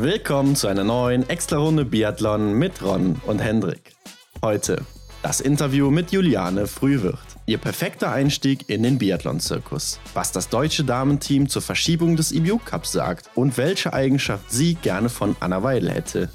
Willkommen zu einer neuen Extra-Runde Biathlon mit Ron und Hendrik. Heute das Interview mit Juliane Frühwirt. Ihr perfekter Einstieg in den Biathlon-Zirkus. Was das deutsche Damenteam zur Verschiebung des IBU Cups sagt und welche Eigenschaft sie gerne von Anna Weidel hätte.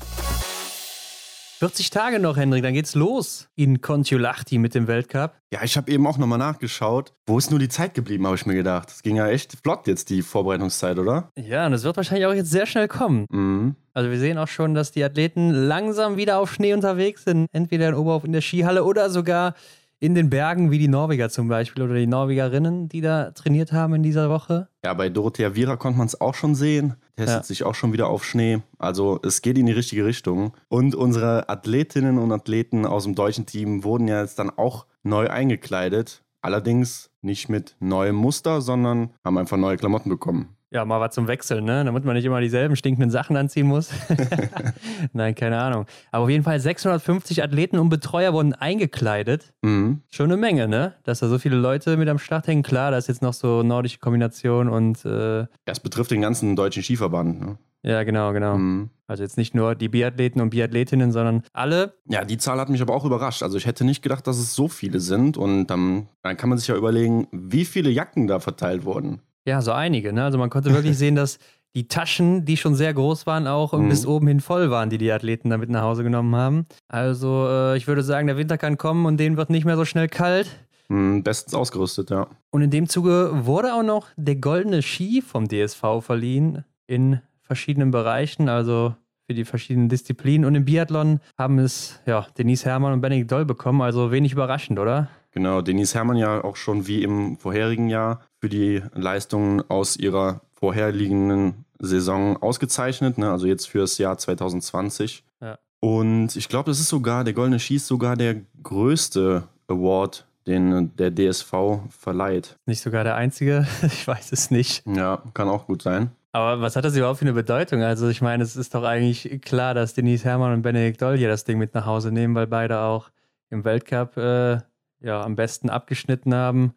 40 Tage noch, Hendrik, dann geht's los in Kontiolahti mit dem Weltcup. Ja, ich habe eben auch nochmal nachgeschaut. Wo ist nur die Zeit geblieben, habe ich mir gedacht. Es ging ja echt flott jetzt, die Vorbereitungszeit, oder? Ja, und es wird wahrscheinlich auch jetzt sehr schnell kommen. Mhm. Also wir sehen auch schon, dass die Athleten langsam wieder auf Schnee unterwegs sind. Entweder in Oberhof in der Skihalle oder sogar in den Bergen, wie die Norweger zum Beispiel oder die Norwegerinnen, die da trainiert haben in dieser Woche. Ja, bei Dorothea Viera konnte man es auch schon sehen. Testet Ja. sich auch schon wieder auf Schnee. Also es geht in die richtige Richtung. Und unsere Athletinnen und Athleten aus dem deutschen Team wurden ja jetzt dann auch neu eingekleidet. Allerdings nicht mit neuem Muster, sondern haben einfach neue Klamotten bekommen. Ja, mal was zum Wechseln, ne? Damit man nicht immer dieselben stinkenden Sachen anziehen muss. Nein, keine Ahnung. Aber auf jeden Fall 650 Athleten und Betreuer wurden eingekleidet. Mhm. Schon eine Menge, ne? Dass da so viele Leute mit am Start hängen. Klar, da ist jetzt noch so nordische Kombination und äh, Das betrifft den ganzen deutschen Skiverband. Ne? ja, genau, genau. Mhm. Also jetzt nicht nur die Biathleten und Biathletinnen, sondern alle. Ja, die Zahl hat mich aber auch überrascht. Also ich hätte nicht gedacht, dass es so viele sind. Und dann, dann kann man sich ja überlegen, wie viele Jacken da verteilt wurden. Ja, so einige, ne? Also man konnte wirklich sehen, dass die Taschen, die schon sehr groß waren, auch Mhm. bis oben hin voll waren, die die Athleten damit nach Hause genommen haben. Also äh, ich würde sagen, der Winter kann kommen und denen wird nicht mehr so schnell kalt. Mhm, bestens ausgerüstet, ja. Und in dem Zuge wurde auch noch der goldene Ski vom DSV verliehen in verschiedenen Bereichen, also für die verschiedenen Disziplinen. Und im Biathlon haben es ja, Denise Herrmann und Benedikt Doll bekommen, also wenig überraschend, oder? Genau, Denise Herrmann ja auch schon wie im vorherigen Jahr für die Leistungen aus ihrer vorherliegenden Saison ausgezeichnet, ne? also jetzt fürs Jahr 2020. Ja. Und ich glaube, das ist sogar, der Goldene ist sogar der größte Award, den der DSV verleiht. Nicht sogar der einzige, ich weiß es nicht. Ja, kann auch gut sein. Aber was hat das überhaupt für eine Bedeutung? Also ich meine, es ist doch eigentlich klar, dass Denise Herrmann und Benedikt Doll hier das Ding mit nach Hause nehmen, weil beide auch im Weltcup äh, ja, am besten abgeschnitten haben,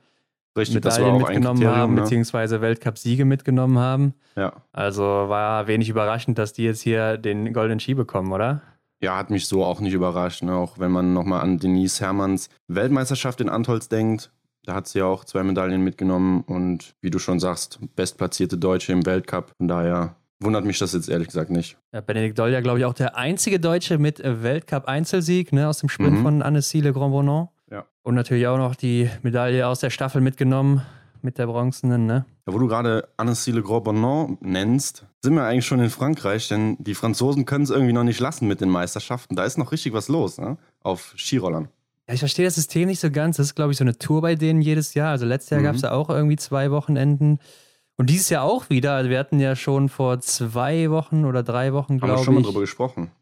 Richtig, Medaillen mitgenommen haben, Ne? beziehungsweise Weltcup-Siege mitgenommen haben. Ja. Also war wenig überraschend, dass die jetzt hier den goldenen Ski bekommen, oder? ja, hat mich so auch nicht überrascht. Ne? Auch wenn man nochmal an Denise Herrmanns Weltmeisterschaft in Antolz denkt. Da hat sie ja auch zwei Medaillen mitgenommen und wie du schon sagst, bestplatzierte Deutsche im Weltcup. Von daher wundert mich das jetzt ehrlich gesagt nicht. Ja, Benedikt Doll ja, glaube ich, auch der einzige Deutsche mit Weltcup-Einzelsieg ne, aus dem Sprint Mhm. von Anne-Cile Grand-Bonon. Ja. Und natürlich auch noch die Medaille aus der Staffel mitgenommen mit der bronzenen, ne? Ja, wo du gerade Anne-Cile Gros-Bonon nennst, sind wir eigentlich schon in Frankreich, denn die Franzosen können es irgendwie noch nicht lassen mit den Meisterschaften. Da ist noch richtig was los, ne? Auf Skirollern. Ja, ich verstehe das System nicht so ganz. Das ist, glaube ich, so eine Tour bei denen jedes Jahr. Also letztes Jahr Mhm. gab es ja auch irgendwie zwei Wochenenden. Und dieses Jahr auch wieder. Also wir hatten ja schon vor zwei Wochen oder drei Wochen, Haben wir glaube schon mal ich. drüber gesprochen.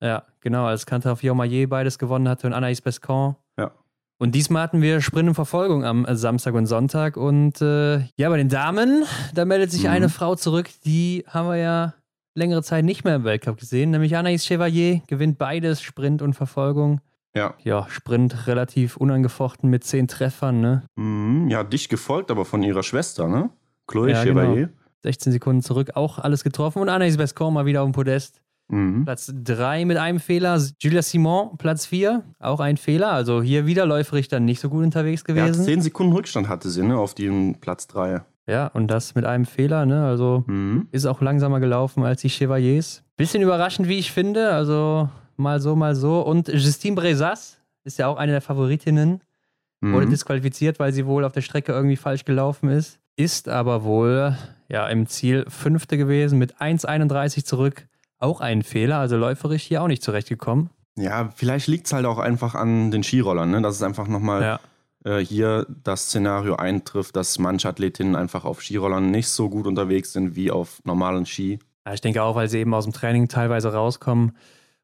Ja, genau, als Cantar Fiormaillet beides gewonnen hatte und Anaïs Bescon. Ja. Und diesmal hatten wir Sprint und Verfolgung am äh, Samstag und Sonntag. Und äh, ja, bei den Damen, da meldet sich Mhm. eine Frau zurück, die haben wir ja längere Zeit nicht mehr im Weltcup gesehen, nämlich Anaïs Chevalier gewinnt beides, Sprint und Verfolgung. Ja. Ja, Sprint relativ unangefochten mit zehn Treffern, ne? Mhm, ja, dicht gefolgt, aber von ihrer Schwester, ne? Chloé Ja, Chevalier. 16 Sekunden zurück, auch alles getroffen. Und Anaïs Bescon mal wieder auf dem Podest. Mhm. Platz 3 mit einem Fehler. Julia Simon, Platz 4, auch ein Fehler. Also hier wieder läuferig dann nicht so gut unterwegs Ja, gewesen. 10 Sekunden Rückstand hatte sie, ne? Auf den Platz 3. Ja, und das mit einem Fehler, ne? Also Mhm. ist auch langsamer gelaufen als die Chevaliers. Bisschen überraschend, wie ich finde. Also mal so, mal so. Und Justine Brezas ist ja auch eine der Favoritinnen. Wurde Mhm. disqualifiziert, weil sie wohl auf der Strecke irgendwie falsch gelaufen ist. Ist aber wohl ja im Ziel Fünfte gewesen mit 1,31 zurück. Auch ein Fehler, also läuferisch hier auch nicht zurechtgekommen. Ja, vielleicht liegt es halt auch einfach an den Skirollern, ne? dass es einfach nochmal Ja. äh, hier das Szenario eintrifft, dass manche Athletinnen einfach auf Skirollern nicht so gut unterwegs sind wie auf normalen Ski. Ja, ich denke auch, weil sie eben aus dem Training teilweise rauskommen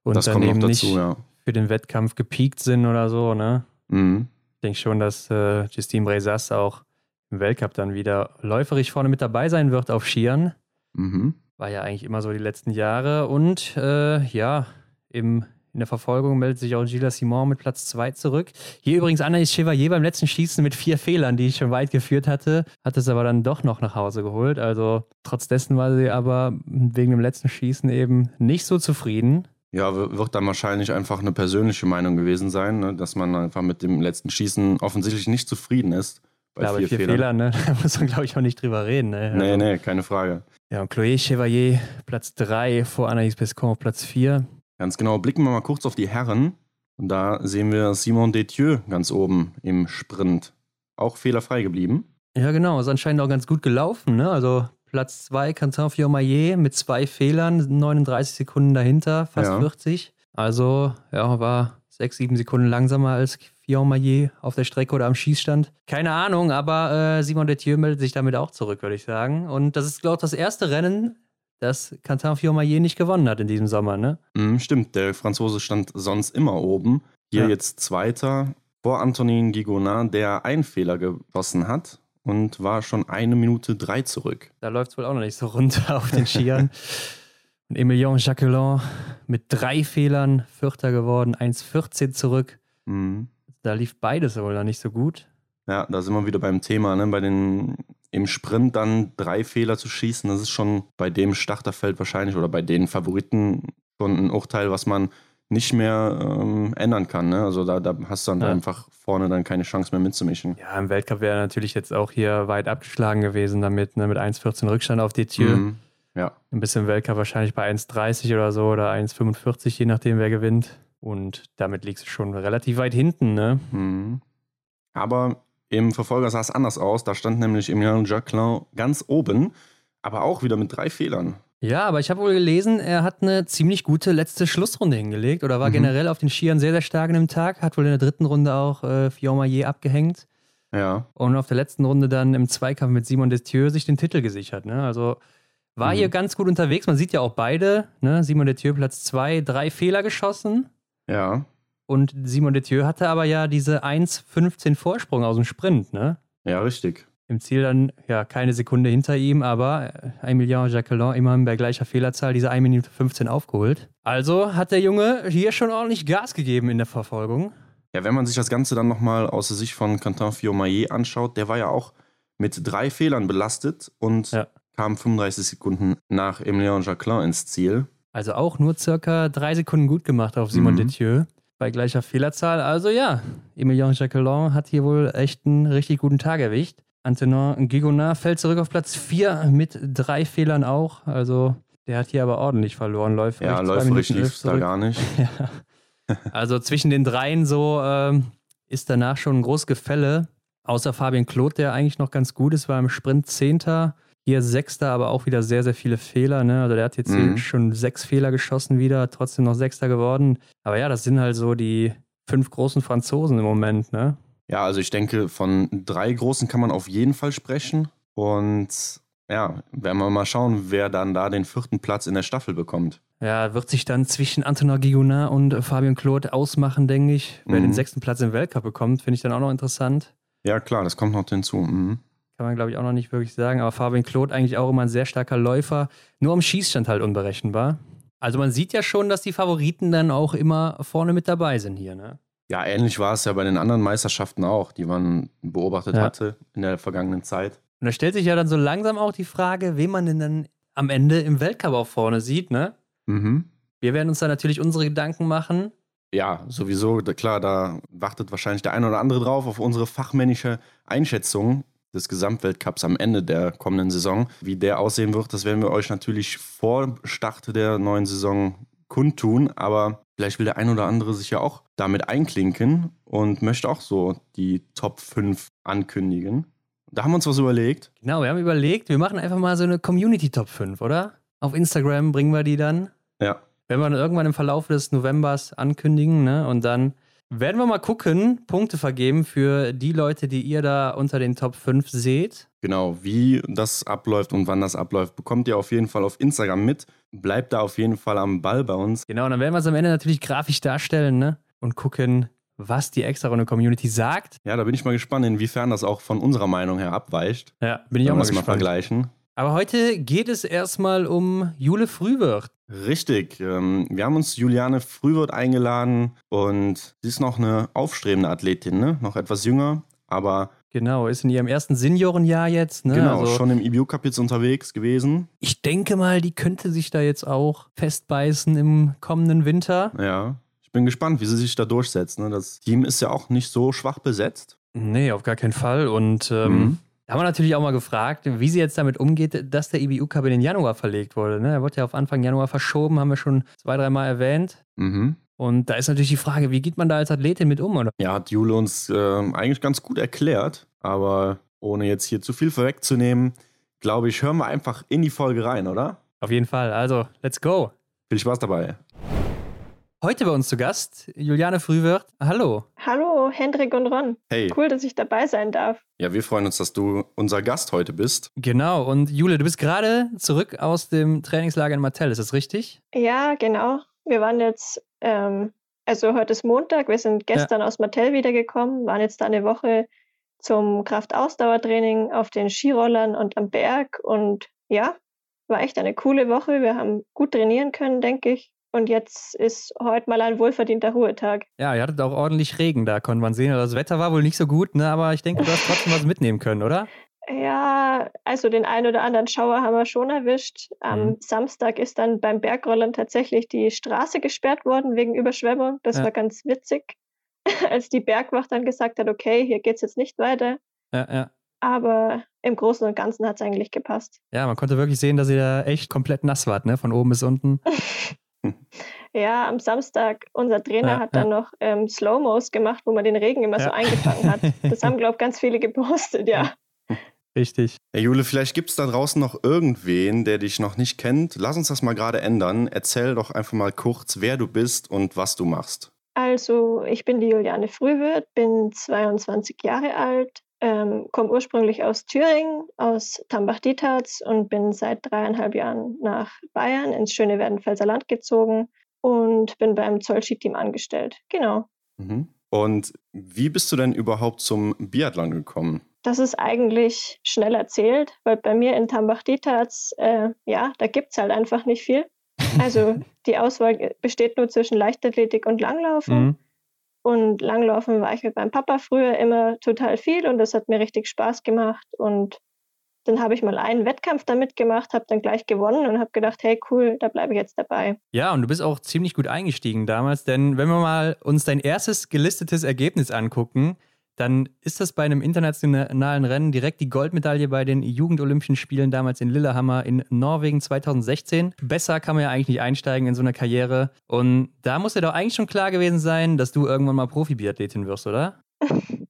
und das dann eben dazu, nicht ja. für den Wettkampf gepiekt sind oder so. Ne? Mhm. Ich denke schon, dass äh, Justine Brezas auch im Weltcup dann wieder läuferisch vorne mit dabei sein wird auf Skiern. Mhm. War ja eigentlich immer so die letzten Jahre. Und äh, ja, im In der Verfolgung meldet sich auch Gilles Simon mit Platz 2 zurück. Hier übrigens Anaïs Chevalier beim letzten Schießen mit vier Fehlern, die ich schon weit geführt hatte, hat es aber dann doch noch nach Hause geholt. Also trotz dessen war sie aber wegen dem letzten Schießen eben nicht so zufrieden. Ja, wird dann wahrscheinlich einfach eine persönliche Meinung gewesen sein, ne? dass man einfach mit dem letzten Schießen offensichtlich nicht zufrieden ist. Bei Klar, vier, vier Fehlern, ne? da muss man, glaube ich, auch nicht drüber reden. Ne? Nee, also, nee, keine Frage. Ja, und Chloé Chevalier, Platz 3 vor Anaïs Pescon auf Platz 4. Ganz genau. Blicken wir mal kurz auf die Herren. Und da sehen wir Simon Detieu ganz oben im Sprint. Auch fehlerfrei geblieben. Ja, genau. Ist anscheinend auch ganz gut gelaufen. Ne? Also Platz 2, Quentin Fiormaillet mit zwei Fehlern, 39 Sekunden dahinter, fast ja. 40. Also, ja, war sechs, sieben Sekunden langsamer als Fiormaillet auf der Strecke oder am Schießstand. Keine Ahnung, aber äh, Simon Detieu meldet sich damit auch zurück, würde ich sagen. Und das ist, glaube ich, das erste Rennen, das Quentin Fiormaillet nicht gewonnen hat in diesem Sommer, ne? Mm, stimmt, der Franzose stand sonst immer oben. Hier ja. jetzt Zweiter vor Antonin Gigonard, der einen Fehler geschossen hat und war schon eine Minute drei zurück. Da läuft es wohl auch noch nicht so runter auf den Skiern. und Emilien Jacquelin mit drei Fehlern Vierter geworden, 1,14 zurück. Mhm. Da lief beides wohl noch nicht so gut. Ja, da sind wir wieder beim Thema, ne? Bei den im Sprint dann drei Fehler zu schießen, das ist schon bei dem Starterfeld wahrscheinlich oder bei den Favoriten schon ein Urteil, was man nicht mehr ähm, ändern kann. Ne? Also da, da hast du dann ja. einfach vorne dann keine Chance mehr mitzumischen. Ja, im Weltcup wäre natürlich jetzt auch hier weit abgeschlagen gewesen damit, ne? mit 1,14 Rückstand auf die Tür. Mhm. Ja. Ein bisschen Weltcup wahrscheinlich bei 1,30 oder so oder 1,45, je nachdem, wer gewinnt. Und damit liegst du schon relativ weit hinten, ne? Mhm. Aber im Verfolger sah es anders aus. Da stand nämlich Emilien Jacquelin ganz oben, aber auch wieder mit drei Fehlern. Ja, aber ich habe wohl gelesen, er hat eine ziemlich gute letzte Schlussrunde hingelegt oder war mhm. generell auf den Skiern sehr, sehr stark in dem Tag. Hat wohl in der dritten Runde auch äh, Fiormaillet abgehängt. Ja. Und auf der letzten Runde dann im Zweikampf mit Simon Destieux sich den Titel gesichert. Ne? Also war mhm. hier ganz gut unterwegs. Man sieht ja auch beide. Ne? Simon Destieux Platz zwei, drei Fehler geschossen. Ja. Und Simon Detieu hatte aber ja diese 1,15 Vorsprung aus dem Sprint, ne? Ja, richtig. Im Ziel dann ja keine Sekunde hinter ihm, aber Emilien Jacquelin immerhin bei gleicher Fehlerzahl diese 1 Minute 15 aufgeholt. Also hat der Junge hier schon ordentlich Gas gegeben in der Verfolgung. Ja, wenn man sich das Ganze dann nochmal aus der Sicht von Quentin Fiormaillet anschaut, der war ja auch mit drei Fehlern belastet und ja. Kam 35 Sekunden nach Emilien Jacquelin ins Ziel. Also auch nur circa drei Sekunden gut gemacht auf Simon mhm. Detieu bei gleicher Fehlerzahl. Also ja, Emilien Jacquelin hat hier wohl echt einen richtig guten Tag erwischt. Antonin Gigonard fällt zurück auf Platz 4 mit drei Fehlern auch. Also der hat hier aber ordentlich verloren. Läuft ja, läuferisch lief es da gar nicht. ja. Also zwischen den dreien so ähm, ist danach schon ein großes Gefälle. Außer Fabian Claude, der eigentlich noch ganz gut ist, war im Sprint Zehnter. Hier Sechster, aber auch wieder sehr, sehr viele Fehler. Ne? Also der hat jetzt mhm. schon sechs Fehler geschossen wieder, trotzdem noch Sechster geworden. Aber ja, das sind halt so die fünf großen Franzosen im Moment. Ne? Ja, also ich denke, von drei großen kann man auf jeden Fall sprechen. Und ja, werden wir mal schauen, wer dann da den vierten Platz in der Staffel bekommt. Ja, wird sich dann zwischen Antonin Guigonard und Fabien Claude ausmachen, denke ich. Wer mhm. den sechsten Platz im Weltcup bekommt, finde ich dann auch noch interessant. Ja, klar, das kommt noch hinzu. Mhm. Kann man, glaube ich, auch noch nicht wirklich sagen. Aber Fabien Claude eigentlich auch immer ein sehr starker Läufer. Nur am Schießstand halt unberechenbar. Also man sieht ja schon, dass die Favoriten dann auch immer vorne mit dabei sind hier, ne? Ja, ähnlich war es ja bei den anderen Meisterschaften auch, die man beobachtet ja. hatte in der vergangenen Zeit. Und da stellt sich ja dann so langsam auch die Frage, wen man denn dann am Ende im Weltcup auch vorne sieht, ne? Mhm. Wir werden uns da natürlich unsere Gedanken machen. Ja, sowieso, klar, da wartet wahrscheinlich der eine oder andere drauf auf unsere fachmännische Einschätzung des Gesamtweltcups am Ende der kommenden Saison. Wie der aussehen wird, das werden wir euch natürlich vor Start der neuen Saison kundtun, aber vielleicht will der ein oder andere sich ja auch damit einklinken und möchte auch so die Top 5 ankündigen. Da haben wir uns was überlegt. Genau, wir haben überlegt, wir machen einfach mal so eine Community Top 5, oder? Auf Instagram bringen wir die dann. Ja. Wenn wir dann irgendwann im Verlauf des Novembers ankündigen, ne? Und dann werden wir mal gucken, Punkte vergeben für die Leute, die ihr da unter den Top 5 seht. Genau, wie das abläuft und wann das abläuft, bekommt ihr auf jeden Fall auf Instagram mit. Bleibt da auf jeden Fall am Ball bei uns. Genau, und dann werden wir es am Ende natürlich grafisch darstellen ne? und gucken, was die extra Runde Community sagt. Ja, da bin ich mal gespannt, inwiefern das auch von unserer Meinung her abweicht. Ja, bin ich auch mal gespannt. Mal vergleichen. Aber heute geht es erstmal um Jule Frühwirt. Richtig. Ähm, wir haben uns Juliane Frühwirt eingeladen und sie ist noch eine aufstrebende Athletin, ne? noch etwas jünger, aber. Genau, ist in ihrem ersten Seniorenjahr jetzt. Ne? Genau, also, schon im IBU Cup jetzt unterwegs gewesen. Ich denke mal, die könnte sich da jetzt auch festbeißen im kommenden Winter. Ja, ich bin gespannt, wie sie sich da durchsetzt. Ne? Das Team ist ja auch nicht so schwach besetzt. Nee, auf gar keinen Fall. Und ähm, mhm. Da haben wir natürlich auch mal gefragt, wie sie jetzt damit umgeht, dass der IBU Cup in den Januar verlegt wurde. Ne? Er wurde ja auf Anfang Januar verschoben, haben wir schon zwei, dreimal erwähnt. Mhm. Und da ist natürlich die Frage, wie geht man da als Athletin mit um? Oder? Ja, hat Jule uns äh, eigentlich ganz gut erklärt, aber ohne jetzt hier zu viel vorwegzunehmen, glaube ich, hören wir einfach in die Folge rein, oder? Auf jeden Fall. Also, let's go. Viel Spaß dabei. Heute bei uns zu Gast Juliane Frühwirt. Hallo. Hallo, Hendrik und Ron. Hey. Cool, dass ich dabei sein darf. Ja, wir freuen uns, dass du unser Gast heute bist. Genau. Und Jule, du bist gerade zurück aus dem Trainingslager in Martell, ist das richtig? Ja, genau. Wir waren jetzt, ähm, also heute ist Montag, wir sind gestern ja. aus Martell wiedergekommen, waren jetzt da eine Woche zum Kraftausdauertraining auf den Skirollern und am Berg und ja, war echt eine coole Woche. Wir haben gut trainieren können, denke ich. Und jetzt ist heute mal ein wohlverdienter Ruhetag. Ja, ihr hattet auch ordentlich Regen, da konnte man sehen. Das Wetter war wohl nicht so gut, ne? aber ich denke, du hast trotzdem was mitnehmen können, oder? Ja, also den einen oder anderen Schauer haben wir schon erwischt. Am mhm. Samstag ist dann beim Bergrollern tatsächlich die Straße gesperrt worden wegen Überschwemmung. Das ja. war ganz witzig, als die Bergwacht dann gesagt hat, okay, hier geht es jetzt nicht weiter. Ja, ja. Aber im Großen und Ganzen hat es eigentlich gepasst. Ja, man konnte wirklich sehen, dass ihr da echt komplett nass wart, ne? Von oben bis unten. Ja, am Samstag, unser Trainer ja, hat dann noch ähm, Slow-Mos gemacht, wo man den Regen immer ja. so eingefangen hat. Das haben, glaube ich, ganz viele gepostet, ja. Richtig. Hey Jule, vielleicht gibt es da draußen noch irgendwen, der dich noch nicht kennt. Lass uns das mal gerade ändern. Erzähl doch einfach mal kurz, wer du bist und was du machst. Also, ich bin die Juliane Frühwirt, bin 22 Jahre alt, ähm, komme ursprünglich aus Thüringen, aus Tambach-Dietharz und bin seit dreieinhalb Jahren nach Bayern ins schöne Werdenfelser Land gezogen und bin beim Zollski-Team angestellt. Genau. Mhm. Und wie bist du denn überhaupt zum Biathlon gekommen? Das ist eigentlich schnell erzählt, weil bei mir in Tambach-Dietharz, äh, ja, da gibt es halt einfach nicht viel. Also die Auswahl besteht nur zwischen Leichtathletik und Langlaufen. Mhm. Und Langlaufen war ich mit meinem Papa früher immer total viel und das hat mir richtig Spaß gemacht. Und dann habe ich mal einen Wettkampf damit gemacht, habe dann gleich gewonnen und habe gedacht, hey cool, da bleibe ich jetzt dabei. Ja, und du bist auch ziemlich gut eingestiegen damals, denn wenn wir mal uns dein erstes gelistetes Ergebnis angucken, dann ist das bei einem internationalen Rennen direkt die Goldmedaille bei den Jugendolympischen Spielen damals in Lillehammer in Norwegen 2016. Besser kann man ja eigentlich nicht einsteigen in so eine Karriere. Und da muss ja doch eigentlich schon klar gewesen sein, dass du irgendwann mal Profi-Biathletin wirst, oder?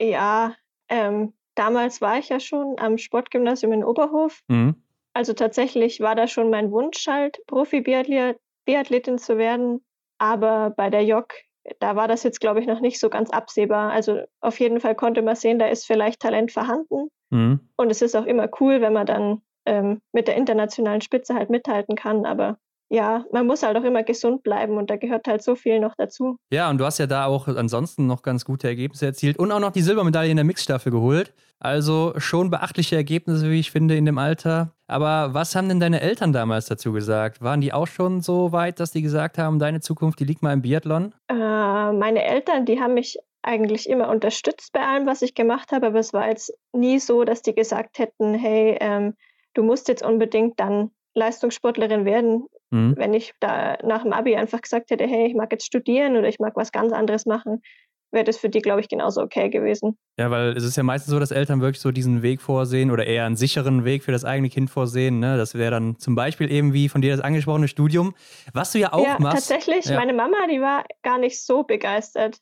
ja, ähm, damals war ich ja schon am Sportgymnasium in Oberhof. Mhm. Also tatsächlich war da schon mein Wunsch halt, Profi-Biathletin zu werden. Aber bei der JOC da war das jetzt, glaube ich, noch nicht so ganz absehbar. Also auf jeden Fall konnte man sehen, da ist vielleicht Talent vorhanden. Mhm. Und es ist auch immer cool, wenn man dann ähm, mit der internationalen Spitze halt mithalten kann. Aber ja, man muss halt auch immer gesund bleiben und da gehört halt so viel noch dazu. Ja, und du hast ja da auch ansonsten noch ganz gute Ergebnisse erzielt und auch noch die Silbermedaille in der Mixstaffel geholt. Also schon beachtliche Ergebnisse, wie ich finde, in dem Alter. Aber was haben denn deine Eltern damals dazu gesagt? Waren die auch schon so weit, dass die gesagt haben, deine Zukunft, die liegt mal im Biathlon? Äh, meine Eltern, die haben mich eigentlich immer unterstützt bei allem, was ich gemacht habe, aber es war jetzt nie so, dass die gesagt hätten, hey, ähm, du musst jetzt unbedingt dann Leistungssportlerin werden. Mhm. Wenn ich da nach dem Abi einfach gesagt hätte, hey, ich mag jetzt studieren oder ich mag was ganz anderes machen, wäre das für die, glaube ich, genauso okay gewesen. Ja, weil es ist ja meistens so, dass Eltern wirklich so diesen Weg vorsehen oder eher einen sicheren Weg für das eigene Kind vorsehen. Ne? Das wäre dann zum Beispiel eben wie von dir das angesprochene Studium, was du ja auch ja, machst. Tatsächlich, ja. meine Mama, die war gar nicht so begeistert.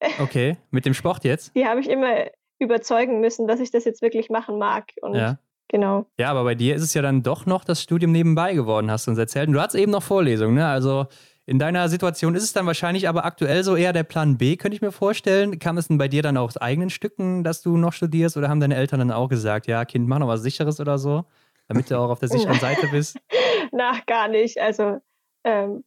Okay, mit dem Sport jetzt? Die habe ich immer überzeugen müssen, dass ich das jetzt wirklich machen mag. Und ja. Genau. Ja, aber bei dir ist es ja dann doch noch das Studium nebenbei geworden, hast du uns erzählt. Und du hattest eben noch Vorlesungen, ne? Also in deiner Situation ist es dann wahrscheinlich aber aktuell so eher der Plan B, könnte ich mir vorstellen. Kam es denn bei dir dann auch aus eigenen Stücken, dass du noch studierst oder haben deine Eltern dann auch gesagt, ja, Kind, mach noch was Sicheres oder so, damit du auch auf der sicheren Seite bist? Na, gar nicht. Also, ähm,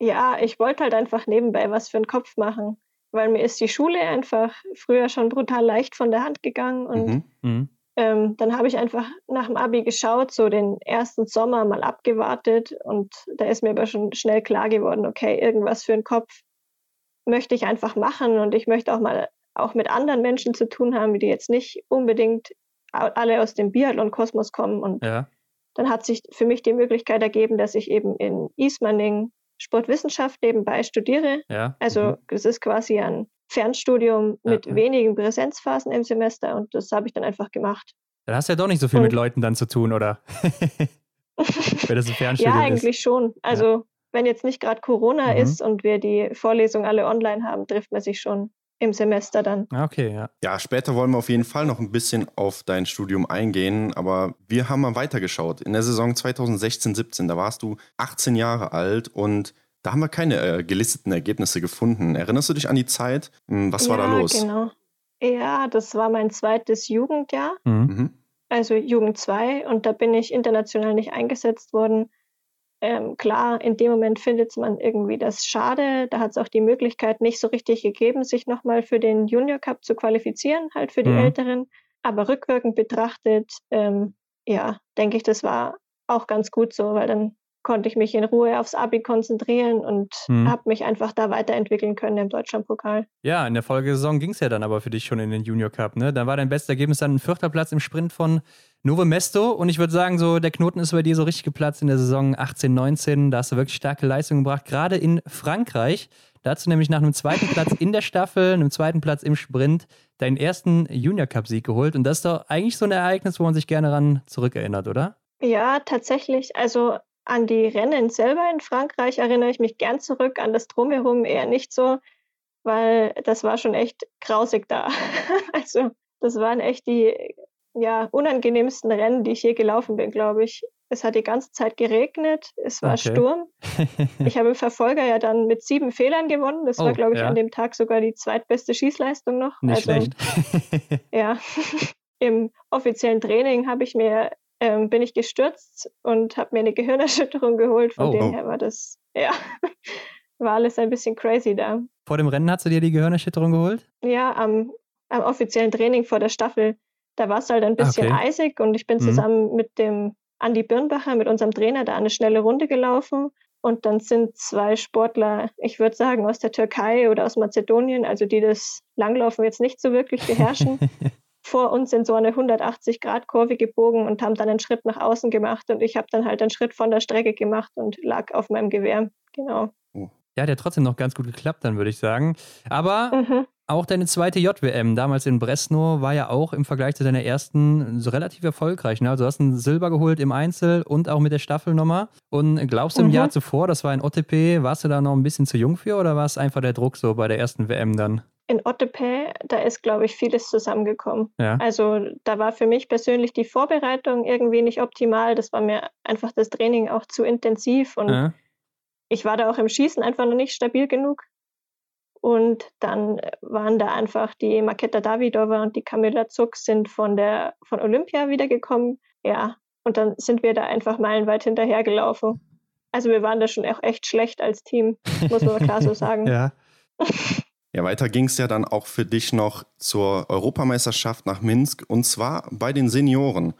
ja, ich wollte halt einfach nebenbei was für den Kopf machen, weil mir ist die Schule einfach früher schon brutal leicht von der Hand gegangen und mhm. Mhm ähm, dann habe ich einfach nach dem Abi geschaut, so den ersten Sommer mal abgewartet und da ist mir aber schon schnell klar geworden, okay, irgendwas für den Kopf möchte ich einfach machen und ich möchte auch mal auch mit anderen Menschen zu tun haben, die jetzt nicht unbedingt alle aus dem Biathlon-Kosmos kommen. Und ja. dann hat sich für mich die Möglichkeit ergeben, dass ich eben in Ismaning Sportwissenschaft nebenbei studiere. Ja. Also mhm. es ist quasi ein Fernstudium mit ja. wenigen Präsenzphasen im Semester und das habe ich dann einfach gemacht. Dann hast du ja doch nicht so viel und mit Leuten dann zu tun, oder? Wenn das ein Fernstudium ja, eigentlich ist. schon. Also ja. wenn jetzt nicht gerade Corona mhm. ist und wir die Vorlesungen alle online haben, trifft man sich schon im Semester dann. Ah, okay, ja. Ja, später wollen wir auf jeden Fall noch ein bisschen auf dein Studium eingehen, aber wir haben mal weitergeschaut. In der Saison 2016-17, da warst du 18 Jahre alt und da haben wir keine äh, gelisteten Ergebnisse gefunden. Erinnerst du dich an die Zeit? Hm, was war ja, da los? Genau. Ja, das war mein zweites Jugendjahr, mhm. mhm. also Jugend 2, und da bin ich international nicht eingesetzt worden. Ähm, klar, in dem Moment findet man irgendwie das schade. Da hat es auch die Möglichkeit nicht so richtig gegeben, sich nochmal für den Junior Cup zu qualifizieren, halt für die mhm. Älteren. Aber rückwirkend betrachtet, ähm, ja, denke ich, das war auch ganz gut so, weil dann konnte ich mich in Ruhe aufs Abi konzentrieren und mhm. habe mich einfach da weiterentwickeln können im Deutschlandpokal. Ja, in der Folgesaison ging es ja dann aber für dich schon in den Junior Cup. Ne? Da war dein bestes Ergebnis dann ein vierter Platz im Sprint von Nove Mesto. Und ich würde sagen, so der Knoten ist bei dir so richtig geplatzt in der Saison 18, 19. Da hast du wirklich starke Leistungen gebracht, gerade in Frankreich. Da hast du nämlich nach einem zweiten Platz in der Staffel, einem zweiten Platz im Sprint, deinen ersten Junior Cup-Sieg geholt. Und das ist doch eigentlich so ein Ereignis, wo man sich gerne ran zurückerinnert, oder? Ja, tatsächlich. Also an die Rennen selber in Frankreich erinnere ich mich gern zurück, an das Drumherum eher nicht so, weil das war schon echt grausig da. also das waren echt die ja, unangenehmsten Rennen, die ich je gelaufen bin, glaube ich. Es hat die ganze Zeit geregnet, es war okay. Sturm. Ich habe im Verfolger ja dann mit sieben Fehlern gewonnen. Das oh, war, glaube ich, ja. an dem Tag sogar die zweitbeste Schießleistung noch. Nicht also, schlecht. ja, im offiziellen Training habe ich mir ähm, bin ich gestürzt und habe mir eine Gehirnerschütterung geholt. Von oh, dem oh. her war das, ja, war alles ein bisschen crazy da. Vor dem Rennen hast du dir die Gehirnerschütterung geholt? Ja, am, am offiziellen Training vor der Staffel. Da war es halt ein bisschen okay. eisig und ich bin mhm. zusammen mit dem Andi Birnbacher, mit unserem Trainer, da eine schnelle Runde gelaufen. Und dann sind zwei Sportler, ich würde sagen, aus der Türkei oder aus Mazedonien, also die das Langlaufen jetzt nicht so wirklich beherrschen, vor uns in so eine 180-Grad-Kurve gebogen und haben dann einen Schritt nach außen gemacht und ich habe dann halt einen Schritt von der Strecke gemacht und lag auf meinem Gewehr. Genau. Oh. Ja, hat ja trotzdem noch ganz gut geklappt, dann würde ich sagen. Aber mhm. auch deine zweite JWM, damals in Bresno, war ja auch im Vergleich zu deiner ersten so relativ erfolgreich. Ne? Also du hast ein Silber geholt im Einzel und auch mit der Staffelnummer. Und glaubst du im mhm. Jahr zuvor, das war ein OTP, warst du da noch ein bisschen zu jung für oder war es einfach der Druck so bei der ersten WM dann? In Ottepe, da ist, glaube ich, vieles zusammengekommen. Ja. Also da war für mich persönlich die Vorbereitung irgendwie nicht optimal. Das war mir einfach das Training auch zu intensiv und ja. ich war da auch im Schießen einfach noch nicht stabil genug. Und dann waren da einfach die Maketa Davidova und die Camilla Zuck sind von der von Olympia wiedergekommen. Ja, und dann sind wir da einfach meilenweit hinterhergelaufen. Also wir waren da schon auch echt schlecht als Team, muss man klar so sagen. ja. Ja, weiter ging es ja dann auch für dich noch zur Europameisterschaft nach Minsk und zwar bei den Senioren.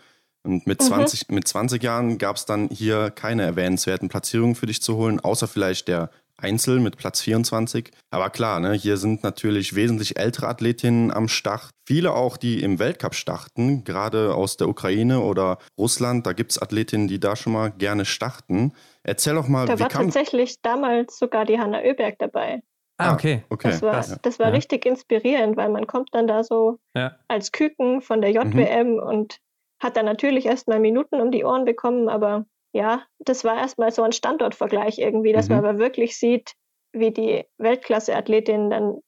Und mit, mhm. 20, mit 20 Jahren gab es dann hier keine erwähnenswerten Platzierungen für dich zu holen, außer vielleicht der Einzel mit Platz 24. Aber klar, ne, hier sind natürlich wesentlich ältere Athletinnen am Start. Viele auch, die im Weltcup starten, gerade aus der Ukraine oder Russland. Da gibt es Athletinnen, die da schon mal gerne starten. Erzähl doch mal, da wie war kam... tatsächlich damals sogar die Hanna Oeberg dabei. Ah, okay. okay. Das war, das war ja. richtig inspirierend, weil man kommt dann da so ja. als Küken von der JWM mhm. und hat dann natürlich erstmal Minuten um die Ohren bekommen, aber ja, das war erstmal so ein Standortvergleich irgendwie, dass mhm. man aber wirklich sieht, wie die Weltklasse-Athletinnen dann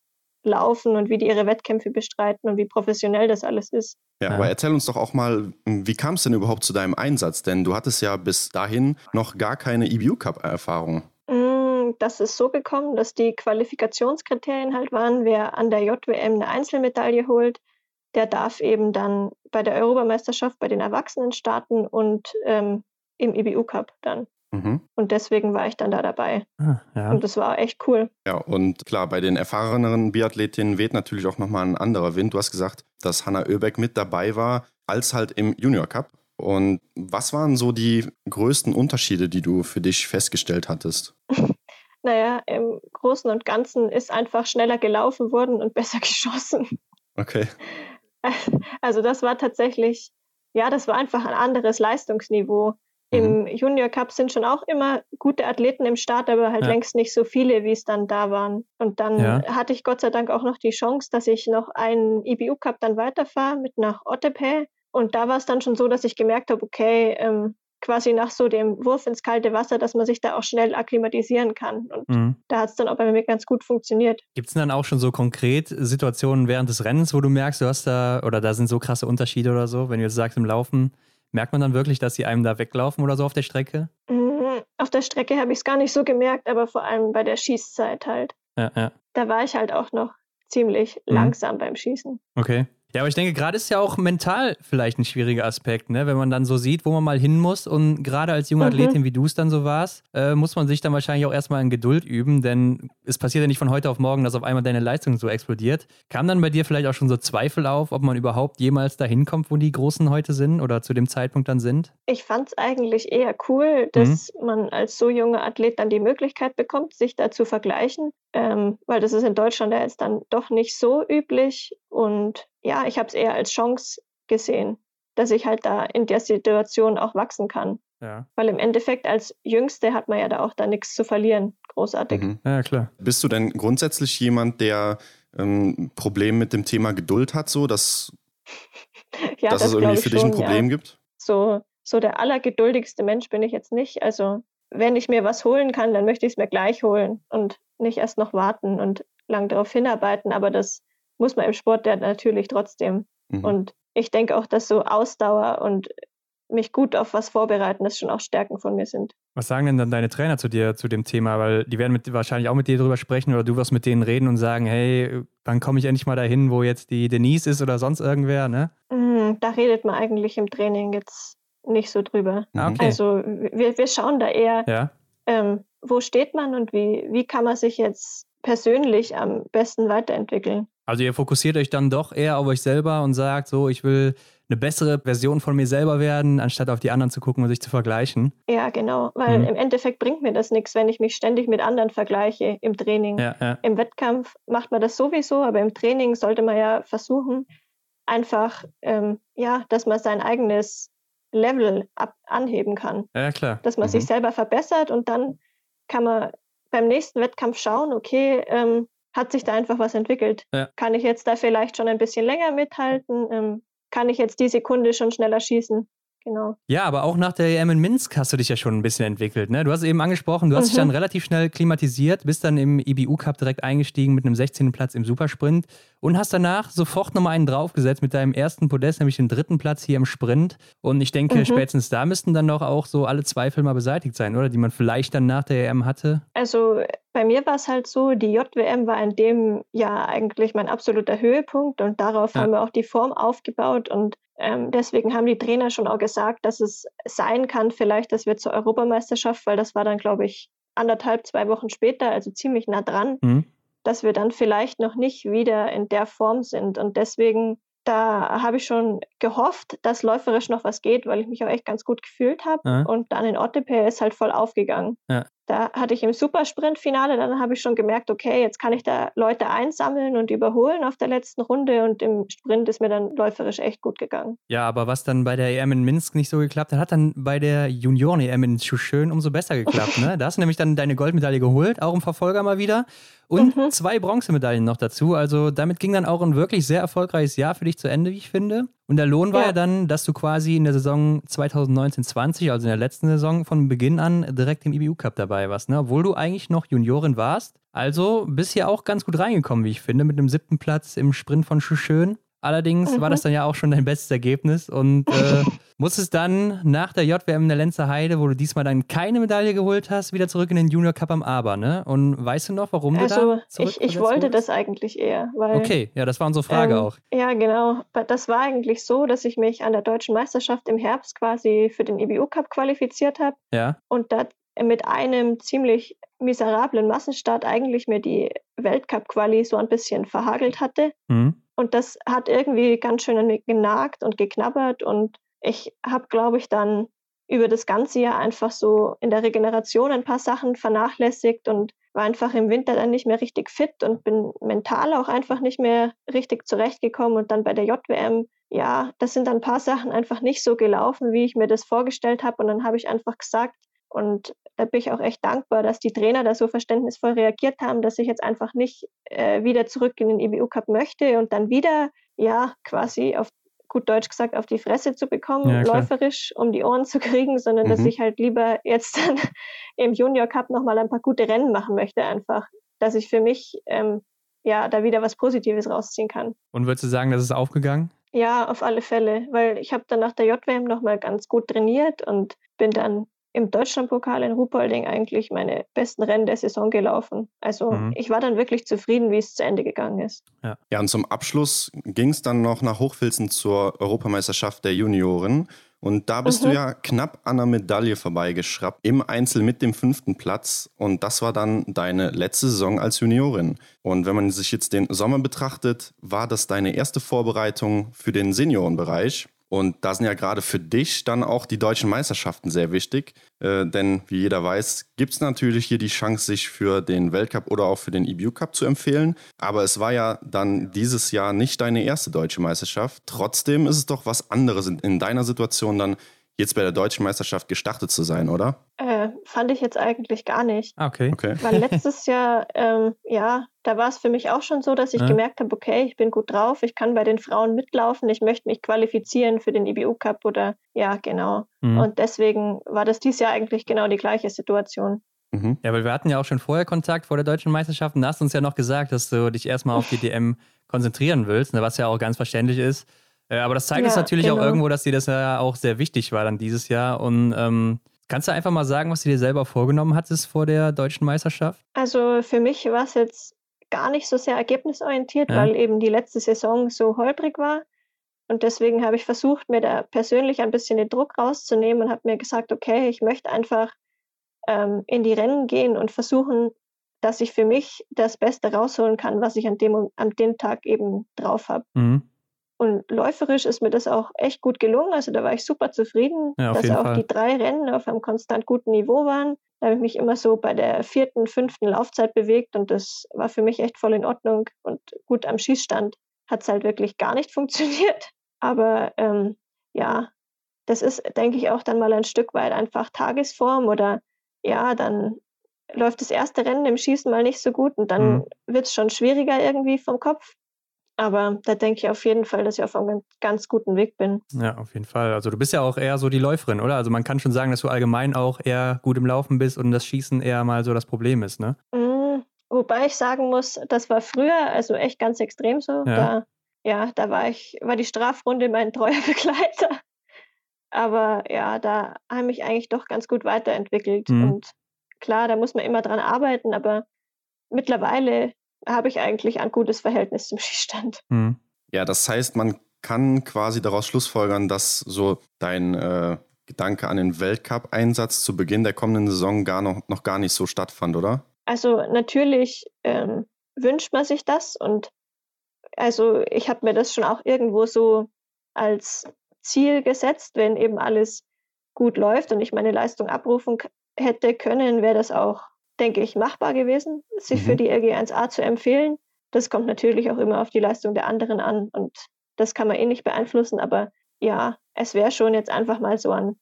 laufen und wie die ihre Wettkämpfe bestreiten und wie professionell das alles ist. Ja, aber erzähl uns doch auch mal, wie kam es denn überhaupt zu deinem Einsatz? Denn du hattest ja bis dahin noch gar keine Das ist so gekommen, dass die Qualifikationskriterien halt waren, wer an der JWM eine Einzelmedaille holt, der darf eben dann bei der Europameisterschaft bei den Erwachsenen starten und ähm, im IBU Cup dann. Mhm. Und deswegen war ich dann da dabei. Ah, ja. Und das war echt cool. Ja, und klar, bei den erfahreneren Biathletinnen weht natürlich auch nochmal ein anderer Wind. Du hast gesagt, dass Hanna Oebeck mit dabei war, als halt im Junior Cup. Und was waren so die größten Unterschiede, die du für dich festgestellt hattest? naja, im Großen und Ganzen ist einfach schneller gelaufen worden und besser geschossen. Okay. Also das war tatsächlich, ja, das war einfach ein anderes Leistungsniveau. Im mhm. Junior Cup sind schon auch immer gute Athleten im Start, aber halt ja. längst nicht so viele, wie es dann da waren. Und dann ja. hatte ich Gott sei Dank auch noch die Chance, dass ich noch einen IBU Cup dann weiterfahre mit nach Ottepe. Und da war es dann schon so, dass ich gemerkt habe, okay, ähm, quasi nach so dem Wurf ins kalte Wasser, dass man sich da auch schnell akklimatisieren kann. Und mhm. da hat es dann auch bei mir ganz gut funktioniert. Gibt es dann auch schon so konkret Situationen während des Rennens, wo du merkst, du hast da oder da sind so krasse Unterschiede oder so, wenn du jetzt sagst im Laufen, merkt man dann wirklich, dass sie einem da weglaufen oder so auf der Strecke? Mhm. Auf der Strecke habe ich es gar nicht so gemerkt, aber vor allem bei der Schießzeit halt. Ja, ja. Da war ich halt auch noch ziemlich mhm. langsam beim Schießen. Okay. Ja, aber ich denke, gerade ist ja auch mental vielleicht ein schwieriger Aspekt, ne? wenn man dann so sieht, wo man mal hin muss. Und gerade als junge mhm. Athletin, wie du es dann so warst, äh, muss man sich dann wahrscheinlich auch erstmal in Geduld üben, denn es passiert ja nicht von heute auf morgen, dass auf einmal deine Leistung so explodiert. Kam dann bei dir vielleicht auch schon so Zweifel auf, ob man überhaupt jemals dahin kommt, wo die Großen heute sind oder zu dem Zeitpunkt dann sind? Ich fand es eigentlich eher cool, dass mhm. man als so junger Athlet dann die Möglichkeit bekommt, sich da zu vergleichen ähm, weil das ist in Deutschland ja jetzt dann doch nicht so üblich. Und ja, ich habe es eher als Chance gesehen, dass ich halt da in der Situation auch wachsen kann. Ja. Weil im Endeffekt als Jüngste hat man ja da auch da nichts zu verlieren. Großartig. Mhm. Ja, klar. Bist du denn grundsätzlich jemand, der ähm, Problem mit dem Thema Geduld hat, so dass, ja, dass das es irgendwie für dich ein Problem ja. gibt? So, so der allergeduldigste Mensch bin ich jetzt nicht. Also wenn ich mir was holen kann, dann möchte ich es mir gleich holen und nicht erst noch warten und lang darauf hinarbeiten. Aber das muss man im Sport ja natürlich trotzdem. Mhm. Und ich denke auch, dass so Ausdauer und mich gut auf was vorbereiten, das schon auch Stärken von mir sind. Was sagen denn dann deine Trainer zu dir, zu dem Thema? Weil die werden mit, wahrscheinlich auch mit dir drüber sprechen oder du wirst mit denen reden und sagen, hey, wann komme ich endlich mal dahin, wo jetzt die Denise ist oder sonst irgendwer, ne? Mhm, da redet man eigentlich im Training jetzt nicht so drüber. Okay. Also wir, wir schauen da eher, ja. ähm, wo steht man und wie, wie kann man sich jetzt persönlich am besten weiterentwickeln. Also ihr fokussiert euch dann doch eher auf euch selber und sagt so, ich will eine bessere Version von mir selber werden, anstatt auf die anderen zu gucken und sich zu vergleichen. Ja, genau, weil mhm. im Endeffekt bringt mir das nichts, wenn ich mich ständig mit anderen vergleiche im Training. Ja, ja. Im Wettkampf macht man das sowieso, aber im Training sollte man ja versuchen, einfach, ähm, ja, dass man sein eigenes Level ab anheben kann. Ja, klar. Dass man mhm. sich selber verbessert und dann kann man beim nächsten Wettkampf schauen, okay, ähm, hat sich da einfach was entwickelt? Ja. Kann ich jetzt da vielleicht schon ein bisschen länger mithalten? Ähm, kann ich jetzt die Sekunde schon schneller schießen? Genau. Ja, aber auch nach der EM in Minsk hast du dich ja schon ein bisschen entwickelt. Ne? Du hast eben angesprochen, du hast mhm. dich dann relativ schnell klimatisiert, bist dann im IBU-Cup direkt eingestiegen mit einem 16. Platz im Supersprint und hast danach sofort nochmal einen draufgesetzt mit deinem ersten Podest, nämlich den dritten Platz hier im Sprint. Und ich denke, mhm. spätestens da müssten dann doch auch so alle Zweifel mal beseitigt sein, oder? Die man vielleicht dann nach der EM hatte. Also bei mir war es halt so, die JWM war in dem Jahr eigentlich mein absoluter Höhepunkt und darauf ja. haben wir auch die Form aufgebaut und ähm, deswegen haben die Trainer schon auch gesagt, dass es sein kann, vielleicht, dass wir zur Europameisterschaft, weil das war dann, glaube ich, anderthalb, zwei Wochen später, also ziemlich nah dran, mhm. dass wir dann vielleicht noch nicht wieder in der Form sind. Und deswegen, da habe ich schon gehofft, dass läuferisch noch was geht, weil ich mich auch echt ganz gut gefühlt habe. Ja. Und dann in Ottepe ist halt voll aufgegangen. Ja. Da hatte ich im Supersprint-Finale, dann habe ich schon gemerkt, okay, jetzt kann ich da Leute einsammeln und überholen auf der letzten Runde und im Sprint ist mir dann läuferisch echt gut gegangen. Ja, aber was dann bei der EM in Minsk nicht so geklappt hat, hat dann bei der Junioren-EM in Schuschön umso besser geklappt. Ne? Da hast du nämlich dann deine Goldmedaille geholt, auch im Verfolger mal wieder. Und mhm. zwei Bronzemedaillen noch dazu. Also damit ging dann auch ein wirklich sehr erfolgreiches Jahr für dich zu Ende, wie ich finde. Und der Lohn war ja. ja dann, dass du quasi in der Saison 2019-20, also in der letzten Saison, von Beginn an direkt im IBU Cup dabei warst, ne? obwohl du eigentlich noch Juniorin warst. Also bist hier auch ganz gut reingekommen, wie ich finde, mit einem siebten Platz im Sprint von Schuschön. Allerdings mhm. war das dann ja auch schon dein bestes Ergebnis und äh, musstest dann nach der JWM in der Lenzer Heide, wo du diesmal dann keine Medaille geholt hast, wieder zurück in den Junior Cup am Aber, ne? Und weißt du noch, warum also, du da zurück Ich, ich wollte das eigentlich eher, weil... Okay, ja, das war unsere Frage ähm, auch. Ja, genau. Das war eigentlich so, dass ich mich an der Deutschen Meisterschaft im Herbst quasi für den IBU Cup qualifiziert habe. Ja. Und da mit einem ziemlich miserablen Massenstart eigentlich mir die Weltcup-Quali so ein bisschen verhagelt hatte. Mhm. Und das hat irgendwie ganz schön an mir genagt und geknabbert. Und ich habe, glaube ich, dann über das ganze Jahr einfach so in der Regeneration ein paar Sachen vernachlässigt und war einfach im Winter dann nicht mehr richtig fit und bin mental auch einfach nicht mehr richtig zurechtgekommen. Und dann bei der JWM, ja, das sind dann ein paar Sachen einfach nicht so gelaufen, wie ich mir das vorgestellt habe. Und dann habe ich einfach gesagt, und da bin ich auch echt dankbar, dass die Trainer da so verständnisvoll reagiert haben, dass ich jetzt einfach nicht äh, wieder zurück in den EBU Cup möchte und dann wieder, ja, quasi auf gut Deutsch gesagt, auf die Fresse zu bekommen, ja, läuferisch um die Ohren zu kriegen, sondern mhm. dass ich halt lieber jetzt dann im Junior Cup nochmal ein paar gute Rennen machen möchte, einfach, dass ich für mich ähm, ja da wieder was Positives rausziehen kann. Und würdest du sagen, das ist aufgegangen? Ja, auf alle Fälle, weil ich habe dann nach der JWM nochmal ganz gut trainiert und bin dann im Deutschlandpokal in Ruhpolding eigentlich meine besten Rennen der Saison gelaufen. Also mhm. ich war dann wirklich zufrieden, wie es zu Ende gegangen ist. Ja, ja und zum Abschluss ging es dann noch nach Hochfilzen zur Europameisterschaft der Junioren. Und da bist mhm. du ja knapp an einer Medaille vorbeigeschraubt, im Einzel mit dem fünften Platz. Und das war dann deine letzte Saison als Juniorin. Und wenn man sich jetzt den Sommer betrachtet, war das deine erste Vorbereitung für den Seniorenbereich. Und da sind ja gerade für dich dann auch die deutschen Meisterschaften sehr wichtig. Äh, denn wie jeder weiß, gibt es natürlich hier die Chance, sich für den Weltcup oder auch für den EBU Cup zu empfehlen. Aber es war ja dann dieses Jahr nicht deine erste deutsche Meisterschaft. Trotzdem ist es doch was anderes in, in deiner Situation dann jetzt bei der deutschen Meisterschaft gestartet zu sein, oder? Äh, fand ich jetzt eigentlich gar nicht. Ah, okay. okay. Weil letztes Jahr, ähm, ja, da war es für mich auch schon so, dass ich ja. gemerkt habe, okay, ich bin gut drauf, ich kann bei den Frauen mitlaufen, ich möchte mich qualifizieren für den IBU Cup oder ja, genau. Mhm. Und deswegen war das dieses Jahr eigentlich genau die gleiche Situation. Mhm. Ja, weil wir hatten ja auch schon vorher Kontakt vor der deutschen Meisterschaft und da hast du uns ja noch gesagt, dass du dich erstmal auf die DM konzentrieren willst, ne, was ja auch ganz verständlich ist. Äh, aber das zeigt ja, uns natürlich genau. auch irgendwo, dass dir das ja auch sehr wichtig war dann dieses Jahr. Und ähm, kannst du einfach mal sagen, was du dir selber vorgenommen hattest vor der deutschen Meisterschaft? Also für mich war es jetzt gar nicht so sehr ergebnisorientiert, ja. weil eben die letzte Saison so holprig war. Und deswegen habe ich versucht, mir da persönlich ein bisschen den Druck rauszunehmen und habe mir gesagt, okay, ich möchte einfach ähm, in die Rennen gehen und versuchen, dass ich für mich das Beste rausholen kann, was ich an dem, an dem Tag eben drauf habe. Mhm. Und läuferisch ist mir das auch echt gut gelungen. Also da war ich super zufrieden, ja, dass auch Fall. die drei Rennen auf einem konstant guten Niveau waren. Da habe ich mich immer so bei der vierten, fünften Laufzeit bewegt und das war für mich echt voll in Ordnung. Und gut, am Schießstand hat es halt wirklich gar nicht funktioniert. Aber ähm, ja, das ist, denke ich, auch dann mal ein Stück weit einfach Tagesform oder ja, dann läuft das erste Rennen im Schießen mal nicht so gut und dann mhm. wird es schon schwieriger irgendwie vom Kopf. Aber da denke ich auf jeden Fall, dass ich auf einem ganz guten Weg bin. Ja, auf jeden Fall. Also du bist ja auch eher so die Läuferin, oder? Also man kann schon sagen, dass du allgemein auch eher gut im Laufen bist und das Schießen eher mal so das Problem ist, ne? Mm, wobei ich sagen muss, das war früher also echt ganz extrem so. Ja, da, ja, da war ich, war die Strafrunde mein treuer Begleiter. Aber ja, da habe ich eigentlich doch ganz gut weiterentwickelt. Mhm. Und klar, da muss man immer dran arbeiten, aber mittlerweile habe ich eigentlich ein gutes Verhältnis zum Schießstand. Mhm. Ja, das heißt, man kann quasi daraus schlussfolgern, dass so dein äh, Gedanke an den Weltcup-Einsatz zu Beginn der kommenden Saison gar noch, noch gar nicht so stattfand, oder? Also natürlich ähm, wünscht man sich das und also ich habe mir das schon auch irgendwo so als Ziel gesetzt, wenn eben alles gut läuft und ich meine Leistung abrufen hätte können, wäre das auch denke ich, machbar gewesen, sich mhm. für die RG1A zu empfehlen. Das kommt natürlich auch immer auf die Leistung der anderen an und das kann man eh nicht beeinflussen, aber ja, es wäre schon jetzt einfach mal so ein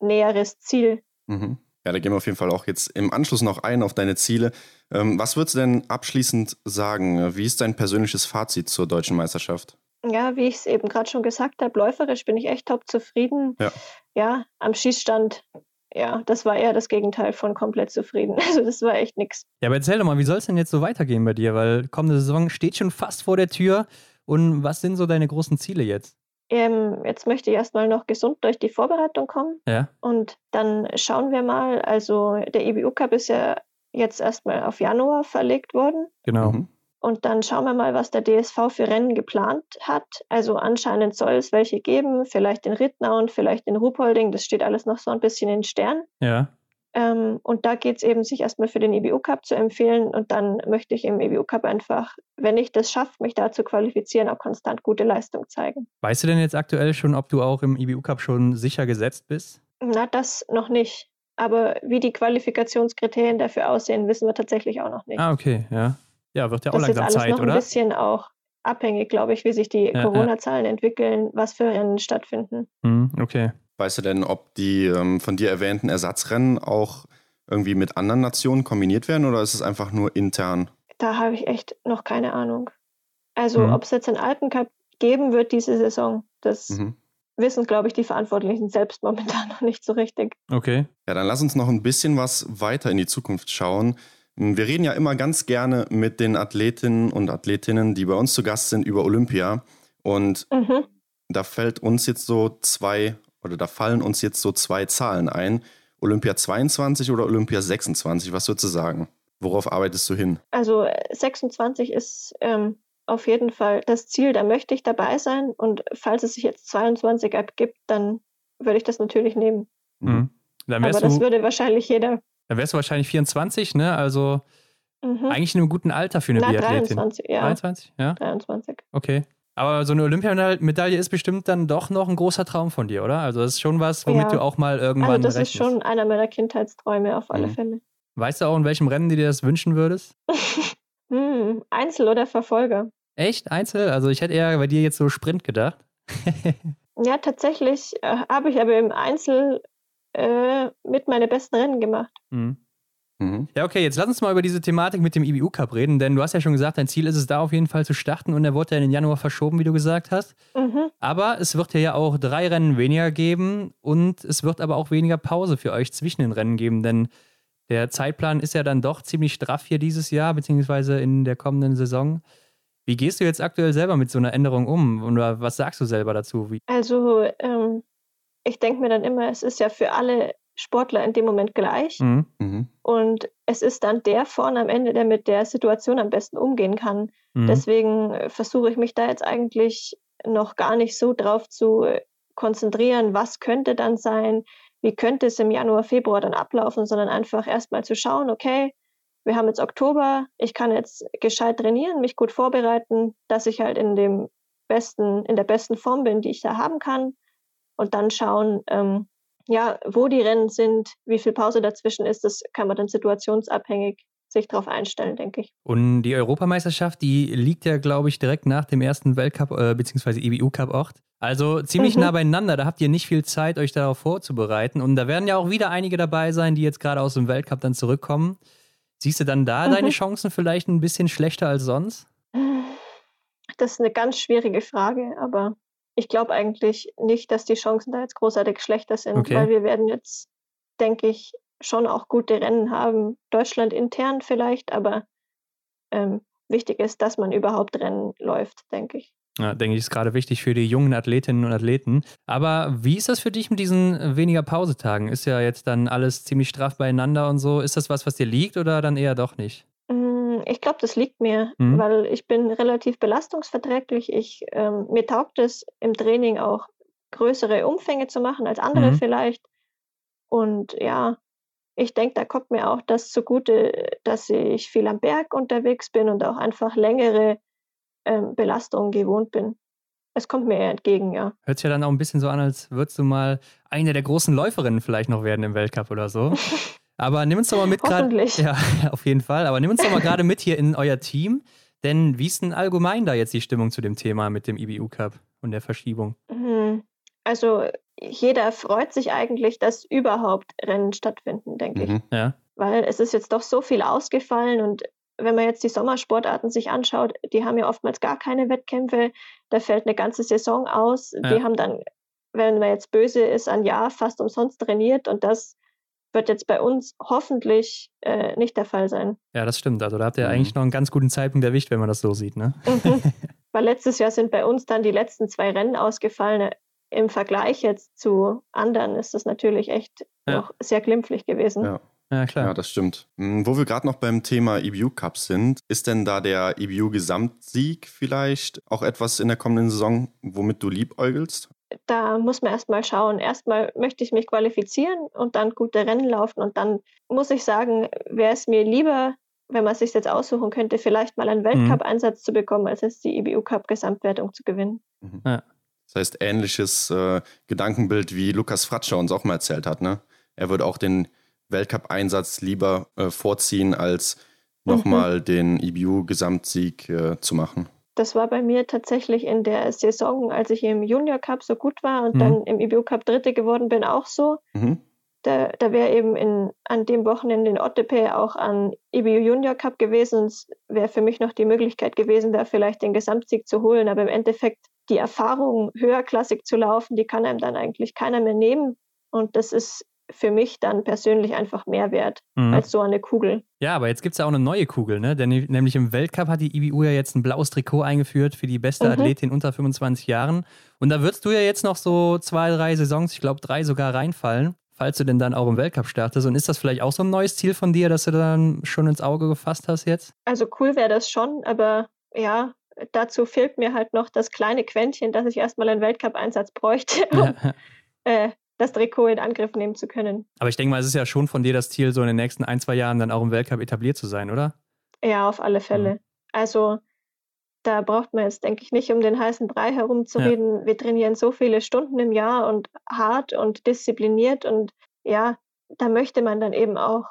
näheres Ziel. Mhm. Ja, da gehen wir auf jeden Fall auch jetzt im Anschluss noch ein auf deine Ziele. Ähm, was würdest du denn abschließend sagen? Wie ist dein persönliches Fazit zur deutschen Meisterschaft? Ja, wie ich es eben gerade schon gesagt habe, läuferisch bin ich echt top zufrieden. Ja, ja am Schießstand ja, das war eher das Gegenteil von komplett zufrieden. Also das war echt nichts. Ja, aber erzähl doch mal, wie soll es denn jetzt so weitergehen bei dir? Weil kommende Saison steht schon fast vor der Tür. Und was sind so deine großen Ziele jetzt? Ähm, jetzt möchte ich erstmal noch gesund durch die Vorbereitung kommen. Ja. Und dann schauen wir mal. Also der EBU Cup ist ja jetzt erstmal auf Januar verlegt worden. Genau. Mhm. Und dann schauen wir mal, was der DSV für Rennen geplant hat. Also anscheinend soll es welche geben, vielleicht in Rittnau und vielleicht in Ruhpolding. Das steht alles noch so ein bisschen in Stern. Ja. Ähm, und da geht es eben, sich erstmal für den EBU Cup zu empfehlen. Und dann möchte ich im EBU Cup einfach, wenn ich das schaffe, mich da zu qualifizieren, auch konstant gute Leistung zeigen. Weißt du denn jetzt aktuell schon, ob du auch im EBU Cup schon sicher gesetzt bist? Na, das noch nicht. Aber wie die Qualifikationskriterien dafür aussehen, wissen wir tatsächlich auch noch nicht. Ah, okay, ja. Ja, wird ja auch das langsam ist alles Zeit, noch oder? ein bisschen auch abhängig, glaube ich, wie sich die ja, Corona-Zahlen ja. entwickeln, was für Rennen stattfinden. Mhm, okay. Weißt du denn, ob die ähm, von dir erwähnten Ersatzrennen auch irgendwie mit anderen Nationen kombiniert werden oder ist es einfach nur intern? Da habe ich echt noch keine Ahnung. Also, mhm. ob es jetzt einen Alpencup geben wird diese Saison, das mhm. wissen, glaube ich, die Verantwortlichen selbst momentan noch nicht so richtig. Okay. Ja, dann lass uns noch ein bisschen was weiter in die Zukunft schauen. Wir reden ja immer ganz gerne mit den Athletinnen und Athletinnen, die bei uns zu Gast sind, über Olympia. Und mhm. da fällt uns jetzt so zwei oder da fallen uns jetzt so zwei Zahlen ein. Olympia 22 oder Olympia 26? Was würdest du sagen? Worauf arbeitest du hin? Also 26 ist ähm, auf jeden Fall das Ziel, da möchte ich dabei sein. Und falls es sich jetzt 22 abgibt, dann würde ich das natürlich nehmen. Mhm. Aber das würde wahrscheinlich jeder. Dann wärst du wahrscheinlich 24, ne? Also mhm. eigentlich in einem guten Alter für eine Na, Biathletin. 23, ja. 23, ja. 23. Okay. Aber so eine Olympiamedaille ist bestimmt dann doch noch ein großer Traum von dir, oder? Also das ist schon was, womit ja. du auch mal irgendwann Also das rechnest. ist schon einer meiner Kindheitsträume auf alle mhm. Fälle. Weißt du auch, in welchem Rennen du dir das wünschen würdest? hm, Einzel oder Verfolger. Echt? Einzel? Also ich hätte eher bei dir jetzt so Sprint gedacht. ja, tatsächlich äh, habe ich aber im Einzel äh, mit meine besten Rennen gemacht. Mhm. Mhm. Ja, okay, jetzt lass uns mal über diese Thematik mit dem IBU Cup reden, denn du hast ja schon gesagt, dein Ziel ist es da auf jeden Fall zu starten und er wurde ja in den Januar verschoben, wie du gesagt hast. Mhm. Aber es wird ja auch drei Rennen weniger geben und es wird aber auch weniger Pause für euch zwischen den Rennen geben, denn der Zeitplan ist ja dann doch ziemlich straff hier dieses Jahr, beziehungsweise in der kommenden Saison. Wie gehst du jetzt aktuell selber mit so einer Änderung um? Und was sagst du selber dazu? Wie also, ähm, ich denke mir dann immer, es ist ja für alle Sportler in dem Moment gleich. Mhm. mhm. Und es ist dann der vorne am Ende, der mit der Situation am besten umgehen kann. Mhm. Deswegen äh, versuche ich mich da jetzt eigentlich noch gar nicht so drauf zu äh, konzentrieren, was könnte dann sein, wie könnte es im Januar, Februar dann ablaufen, sondern einfach erstmal zu schauen, okay, wir haben jetzt Oktober, ich kann jetzt gescheit trainieren, mich gut vorbereiten, dass ich halt in dem besten, in der besten Form bin, die ich da haben kann. Und dann schauen, ähm, ja, wo die Rennen sind, wie viel Pause dazwischen ist, das kann man dann situationsabhängig sich darauf einstellen, denke ich. Und die Europameisterschaft, die liegt ja, glaube ich, direkt nach dem ersten Weltcup äh, bzw. EBU-Cup-Ort. Also ziemlich mhm. nah beieinander. Da habt ihr nicht viel Zeit, euch darauf vorzubereiten. Und da werden ja auch wieder einige dabei sein, die jetzt gerade aus dem Weltcup dann zurückkommen. Siehst du dann da mhm. deine Chancen vielleicht ein bisschen schlechter als sonst? Das ist eine ganz schwierige Frage, aber ich glaube eigentlich nicht, dass die Chancen da jetzt großartig schlechter sind, okay. weil wir werden jetzt, denke ich, schon auch gute Rennen haben. Deutschland intern vielleicht, aber ähm, wichtig ist, dass man überhaupt Rennen läuft, denke ich. Ja, denke ich, ist gerade wichtig für die jungen Athletinnen und Athleten. Aber wie ist das für dich mit diesen weniger Pausetagen? Ist ja jetzt dann alles ziemlich straff beieinander und so. Ist das was, was dir liegt oder dann eher doch nicht? Ich glaube, das liegt mir, mhm. weil ich bin relativ belastungsverträglich. Ich, ähm, mir taugt es im Training auch größere Umfänge zu machen als andere mhm. vielleicht. Und ja, ich denke, da kommt mir auch das zugute, dass ich viel am Berg unterwegs bin und auch einfach längere ähm, Belastungen gewohnt bin. Es kommt mir eher entgegen, ja. Hört sich ja dann auch ein bisschen so an, als würdest du mal eine der großen Läuferinnen vielleicht noch werden im Weltcup oder so. Aber nimm uns doch mal mit gerade. Ja, auf jeden Fall. Aber nimm uns doch mal gerade mit hier in euer Team. Denn wie ist denn allgemein da jetzt die Stimmung zu dem Thema mit dem IBU Cup und der Verschiebung? Mhm. Also jeder freut sich eigentlich, dass überhaupt Rennen stattfinden, denke mhm. ich. Ja. Weil es ist jetzt doch so viel ausgefallen und wenn man jetzt die Sommersportarten sich anschaut, die haben ja oftmals gar keine Wettkämpfe. Da fällt eine ganze Saison aus. Ja. Die haben dann, wenn man jetzt böse ist, ein Jahr fast umsonst trainiert und das wird jetzt bei uns hoffentlich äh, nicht der Fall sein. Ja, das stimmt. Also da habt ihr mhm. eigentlich noch einen ganz guten Zeitpunkt erwischt, wenn man das so sieht, ne? Mhm. Weil letztes Jahr sind bei uns dann die letzten zwei Rennen ausgefallen. Im Vergleich jetzt zu anderen ist das natürlich echt ja. noch sehr glimpflich gewesen. Ja. Ja, klar. Ja, das stimmt. Hm, wo wir gerade noch beim Thema EBU Cup sind, ist denn da der EBU Gesamtsieg vielleicht auch etwas in der kommenden Saison, womit du liebäugelst? Da muss man erstmal schauen. Erstmal möchte ich mich qualifizieren und dann gute Rennen laufen. Und dann muss ich sagen, wäre es mir lieber, wenn man es sich jetzt aussuchen könnte, vielleicht mal einen mhm. Weltcup-Einsatz mhm. zu bekommen, als jetzt die IBU-Cup-Gesamtwertung zu gewinnen. Mhm. Ja. Das heißt, ähnliches äh, Gedankenbild, wie Lukas Fratscher uns auch mal erzählt hat. Ne? Er würde auch den Weltcup-Einsatz lieber äh, vorziehen, als nochmal mhm. den IBU-Gesamtsieg äh, zu machen. Das war bei mir tatsächlich in der Saison, als ich im Junior Cup so gut war und mhm. dann im IBU Cup Dritte geworden bin, auch so. Mhm. Da, da wäre eben in, an dem Wochenende in Ottepe auch an IBU Junior Cup gewesen. Es wäre für mich noch die Möglichkeit gewesen, da vielleicht den Gesamtsieg zu holen. Aber im Endeffekt die Erfahrung, höherklassig zu laufen, die kann einem dann eigentlich keiner mehr nehmen. Und das ist für mich dann persönlich einfach mehr wert mhm. als so eine Kugel. Ja, aber jetzt gibt es ja auch eine neue Kugel, ne? Denn nämlich im Weltcup hat die IBU ja jetzt ein blaues Trikot eingeführt für die beste mhm. Athletin unter 25 Jahren. Und da würdest du ja jetzt noch so zwei, drei Saisons, ich glaube drei sogar reinfallen, falls du denn dann auch im Weltcup startest. Und ist das vielleicht auch so ein neues Ziel von dir, dass du dann schon ins Auge gefasst hast jetzt? Also cool wäre das schon, aber ja, dazu fehlt mir halt noch das kleine Quäntchen, dass ich erstmal einen Weltcup-Einsatz bräuchte, ja. äh, das Trikot in Angriff nehmen zu können. Aber ich denke mal, es ist ja schon von dir das Ziel, so in den nächsten ein, zwei Jahren dann auch im Weltcup etabliert zu sein, oder? Ja, auf alle Fälle. Mhm. Also da braucht man jetzt, denke ich, nicht um den heißen Brei herumzureden. Ja. Wir trainieren so viele Stunden im Jahr und hart und diszipliniert und ja, da möchte man dann eben auch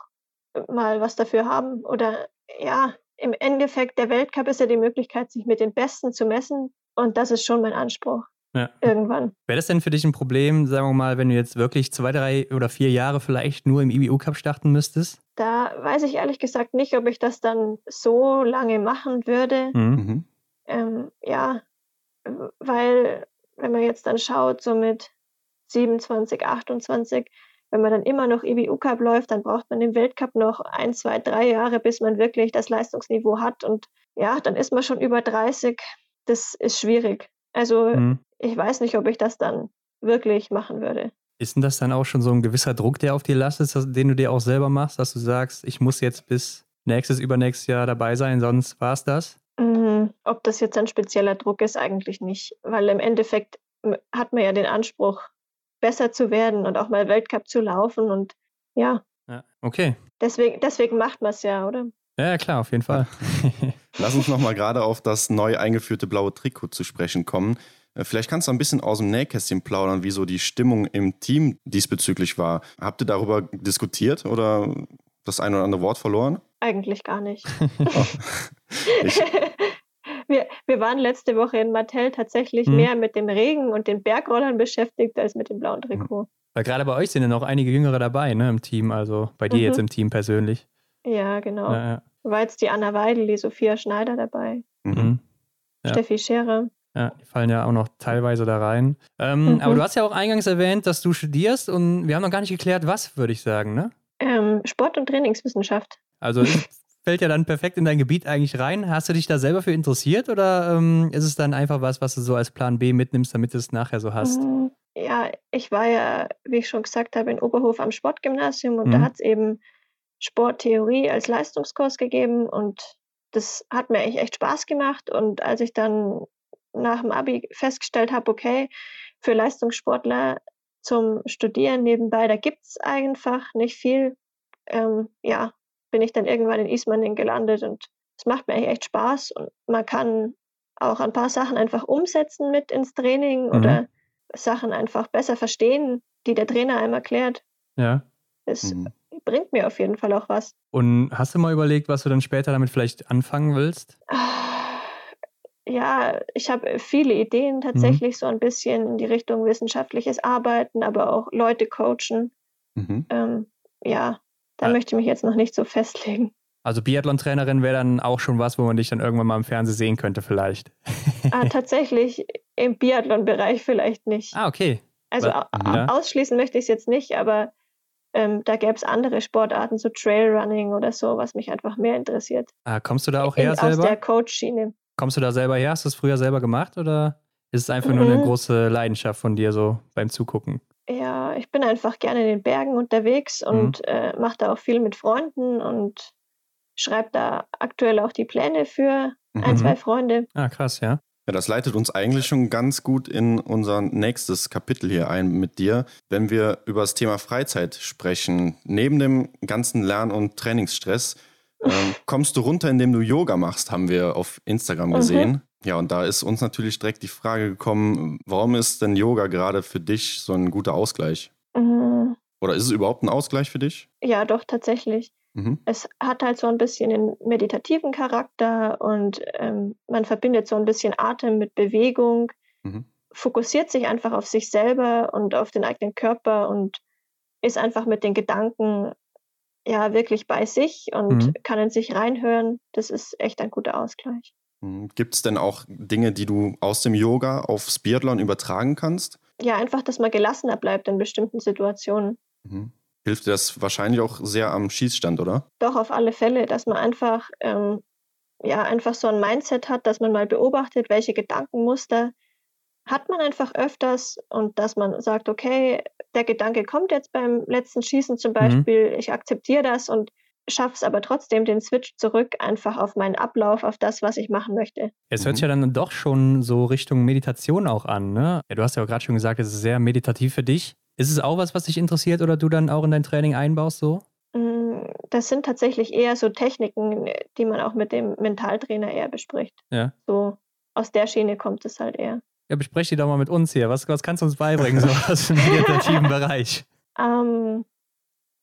mal was dafür haben. Oder ja, im Endeffekt, der Weltcup ist ja die Möglichkeit, sich mit den Besten zu messen und das ist schon mein Anspruch. Ja. Irgendwann. Wäre das denn für dich ein Problem, sagen wir mal, wenn du jetzt wirklich zwei, drei oder vier Jahre vielleicht nur im IBU-Cup starten müsstest? Da weiß ich ehrlich gesagt nicht, ob ich das dann so lange machen würde. Mhm. mhm. Ähm, ja, weil wenn man jetzt dann schaut, so mit 27, 28, wenn man dann immer noch IBU-Cup läuft, dann braucht man im Weltcup noch ein, zwei, drei Jahre, bis man wirklich das Leistungsniveau hat. Und ja, dann ist man schon über 30. Das ist schwierig. Also mhm. Ich weiß nicht, ob ich das dann wirklich machen würde. Ist denn das dann auch schon so ein gewisser Druck, der auf dir lastet, den du dir auch selber machst, dass du sagst, ich muss jetzt bis nächstes, übernächstes Jahr dabei sein, sonst war es das? Mhm. Ob das jetzt ein spezieller Druck ist, eigentlich nicht. Weil im Endeffekt hat man ja den Anspruch, besser zu werden und auch mal Weltcup zu laufen und ja. ja okay. Deswegen, deswegen macht man es ja, oder? Ja, klar, auf jeden Fall. Lass uns nochmal gerade auf das neu eingeführte blaue Trikot zu sprechen kommen. Äh, vielleicht kannst du ein bisschen aus dem Nähkästchen plaudern, wie so die Stimmung im Team diesbezüglich war. Habt ihr darüber diskutiert oder das ein oder andere Wort verloren? Eigentlich gar nicht. wir, wir waren letzte Woche in Mattel tatsächlich hm. mehr mit dem Regen und den Bergrollern beschäftigt als mit dem blauen Trikot. Weil gerade bei euch sind ja noch einige Jüngere dabei, ne, im Team, also bei dir mhm. jetzt im Team persönlich. Ja, genau. Ja, ja. War jetzt die Anna Weidel, die Sophia Schneider dabei. Mhm. Ja. Steffi Scherer. Ja, die fallen ja auch noch teilweise da rein. Ähm, mhm. Aber du hast ja auch eingangs erwähnt, dass du studierst und wir haben noch gar nicht geklärt, was, würde ich sagen, ne? Ähm, Sport- und Trainingswissenschaft. Also fällt ja dann perfekt in dein Gebiet eigentlich rein. Hast du dich da selber für interessiert oder ähm, ist es dann einfach was, was du so als Plan B mitnimmst, damit du es nachher so hast? Mhm. Ja, ich war ja, wie ich schon gesagt habe, in Oberhof am Sportgymnasium und mhm. da hat es eben Sporttheorie als Leistungskurs gegeben und das hat mir eigentlich echt Spaß gemacht. Und als ich dann nach dem Abi festgestellt habe, okay, für Leistungssportler zum Studieren nebenbei, da gibt es einfach nicht viel, ähm, ja, bin ich dann irgendwann in Ismaning gelandet und es macht mir eigentlich echt Spaß und man kann auch ein paar Sachen einfach umsetzen mit ins Training mhm. oder Sachen einfach besser verstehen, die der Trainer einem erklärt. Ja. Es mhm bringt mir auf jeden Fall auch was. Und hast du mal überlegt, was du dann später damit vielleicht anfangen willst? Ja, ich habe viele Ideen tatsächlich, mhm. so ein bisschen in die Richtung wissenschaftliches Arbeiten, aber auch Leute coachen. Mhm. Ähm, ja, da ah. möchte ich mich jetzt noch nicht so festlegen. Also Biathlon-Trainerin wäre dann auch schon was, wo man dich dann irgendwann mal im Fernsehen sehen könnte, vielleicht. ah, tatsächlich im Biathlon-Bereich vielleicht nicht. Ah, okay. Also ja. ausschließen möchte ich es jetzt nicht, aber ähm, da gäbe es andere Sportarten, so Trailrunning oder so, was mich einfach mehr interessiert. Ah, kommst du da auch her In, selber? Aus der Coach-Schiene. Kommst du da selber her? Hast du es früher selber gemacht oder ist es einfach mhm. nur eine mhm. große Leidenschaft von dir so beim Zugucken? Ja, ich bin einfach gerne in den Bergen unterwegs und mhm. äh, mache da auch viel mit Freunden und schreibe da aktuell auch die Pläne für mhm. ein, zwei Freunde. Ah, krass, ja. Ja, das leitet uns eigentlich schon ganz gut in unser nächstes Kapitel hier ein mit dir, wenn wir über das Thema Freizeit sprechen. Neben dem ganzen Lern- und Trainingsstress äh, kommst du runter, indem du Yoga machst, haben wir auf Instagram gesehen. Mhm. Ja, und da ist uns natürlich direkt die Frage gekommen, warum ist denn Yoga gerade für dich so ein guter Ausgleich? Mhm. Oder ist es überhaupt ein Ausgleich für dich? Ja, doch, tatsächlich. Mhm. Es hat halt so ein bisschen den meditativen Charakter und ähm, man verbindet so ein bisschen Atem mit Bewegung, mhm. fokussiert sich einfach auf sich selber und auf den eigenen Körper und ist einfach mit den Gedanken ja wirklich bei sich und mhm. kann in sich reinhören. Das ist echt ein guter Ausgleich. Mhm. Gibt es denn auch Dinge, die du aus dem Yoga aufs Biathlon übertragen kannst? Ja, einfach, dass man gelassener bleibt in bestimmten Situationen. Mhm hilft dir das wahrscheinlich auch sehr am Schießstand, oder? Doch, auf alle Fälle, dass man einfach, ähm, ja, einfach so ein Mindset hat, dass man mal beobachtet, welche Gedankenmuster hat man einfach öfters und dass man sagt, okay, der Gedanke kommt jetzt beim letzten Schießen zum mhm. Beispiel, mhm. ich akzeptiere das und schaffe es aber trotzdem den Switch zurück einfach auf meinen Ablauf, auf das, was ich machen möchte. Es hört sich ja dann doch schon so Richtung Meditation auch an, ne? Ja, du hast ja auch gerade schon gesagt, es ist sehr meditativ für dich. Ist es auch was, was dich interessiert oder du dann auch in dein Training einbaust so? Mm, das sind tatsächlich eher so Techniken, die man auch mit dem Mentaltrainer eher bespricht. Ja. So aus der Schiene kommt es halt eher. Ja, besprech die doch mal mit uns hier. Was, was kannst du uns beibringen, so aus dem meditativen Bereich? Ähm,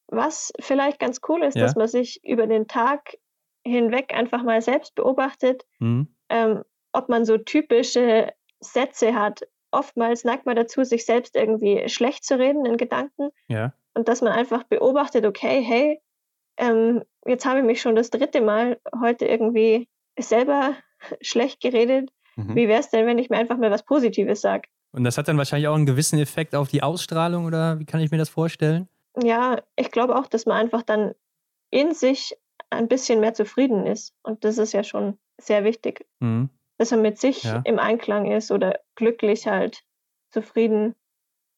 was vielleicht ganz cool ist, ja? dass man sich über den Tag hinweg einfach mal selbst beobachtet, mhm. ähm, ob man so typische Sätze hat, oftmals neigt man dazu, sich selbst irgendwie schlecht zu reden in Gedanken. Ja. Und dass man einfach beobachtet, okay, hey, ähm, jetzt habe ich mich schon das dritte Mal heute irgendwie selber schlecht geredet. Mhm. Wie wäre es denn, wenn ich mir einfach mal was Positives sage? Und das hat dann wahrscheinlich auch einen gewissen Effekt auf die Ausstrahlung oder wie kann ich mir das vorstellen? Ja, ich glaube auch, dass man einfach dann in sich ein bisschen mehr zufrieden ist. Und das ist ja schon sehr wichtig. Mhm dass er mit sich ja. im Einklang ist oder glücklich halt, zufrieden.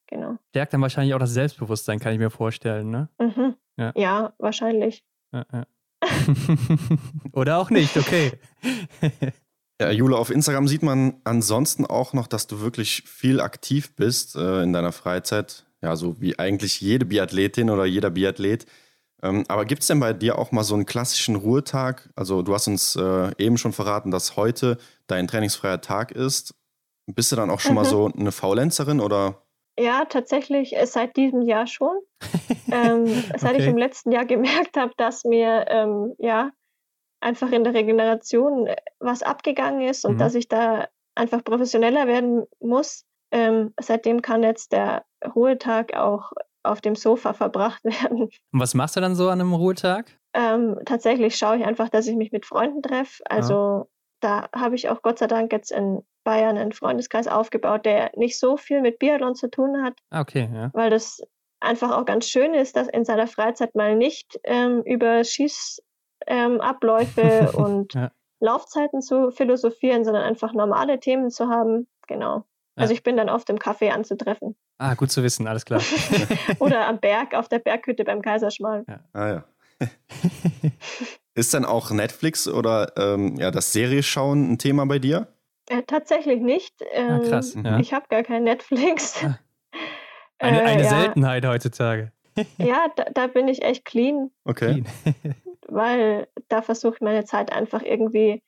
Genau. Stärkt dann wahrscheinlich auch das Selbstbewusstsein, kann ich mir vorstellen, ne? Mhm. Ja. ja. wahrscheinlich. Ja, oder auch nicht, okay. Ja, Jule, auf Instagram sieht man ansonsten auch noch, dass du wirklich viel aktiv bist äh, in deiner Freizeit. Ja, so wie eigentlich jede Biathletin oder jeder Biathlet. Ähm, aber gibt es denn bei dir auch mal so einen klassischen Ruhetag? Also du hast uns äh, eben schon verraten, dass heute dein trainingsfreier Tag ist. Bist du dann auch schon mhm. mal so eine Faulenzerin oder? Ja, tatsächlich äh, seit diesem Jahr schon. ähm, okay. Seit ich im letzten Jahr gemerkt habe, dass mir ähm, ja einfach in der Regeneration äh, was abgegangen ist und mhm. dass ich da einfach professioneller werden muss. Ähm, seitdem kann jetzt der Ruhetag auch auf dem Sofa verbracht werden. Und was machst du dann so an einem Ruhetag? Ähm, tatsächlich schaue ich einfach, dass ich mich mit Freunden treffe. Also ja. da habe ich auch Gott sei Dank jetzt in Bayern einen Freundeskreis aufgebaut, der nicht so viel mit Biathlon zu tun hat. Ah, okay, ja. Weil das einfach auch ganz schön ist, dass in seiner Freizeit mal nicht ähm, über Schießabläufe ähm, und ja. Laufzeiten zu philosophieren, sondern einfach normale Themen zu haben. Genau. Also ich bin dann oft im Café anzutreffen. Ah, gut zu wissen, alles klar. Oder am Berg, auf der Berghütte beim Kaiserschmarrn. Ja. Ah ja. Ist dann auch Netflix oder ähm, ja, das Serieschauen ein Thema bei dir? Äh, tatsächlich nicht. Ähm, ah, krass. Ja. Ich habe gar kein Netflix. Ah. Eine, eine äh, Seltenheit ja. heutzutage. ja, da, da, bin ich echt clean. Okay. Weil da versuche ich meine Zeit einfach irgendwie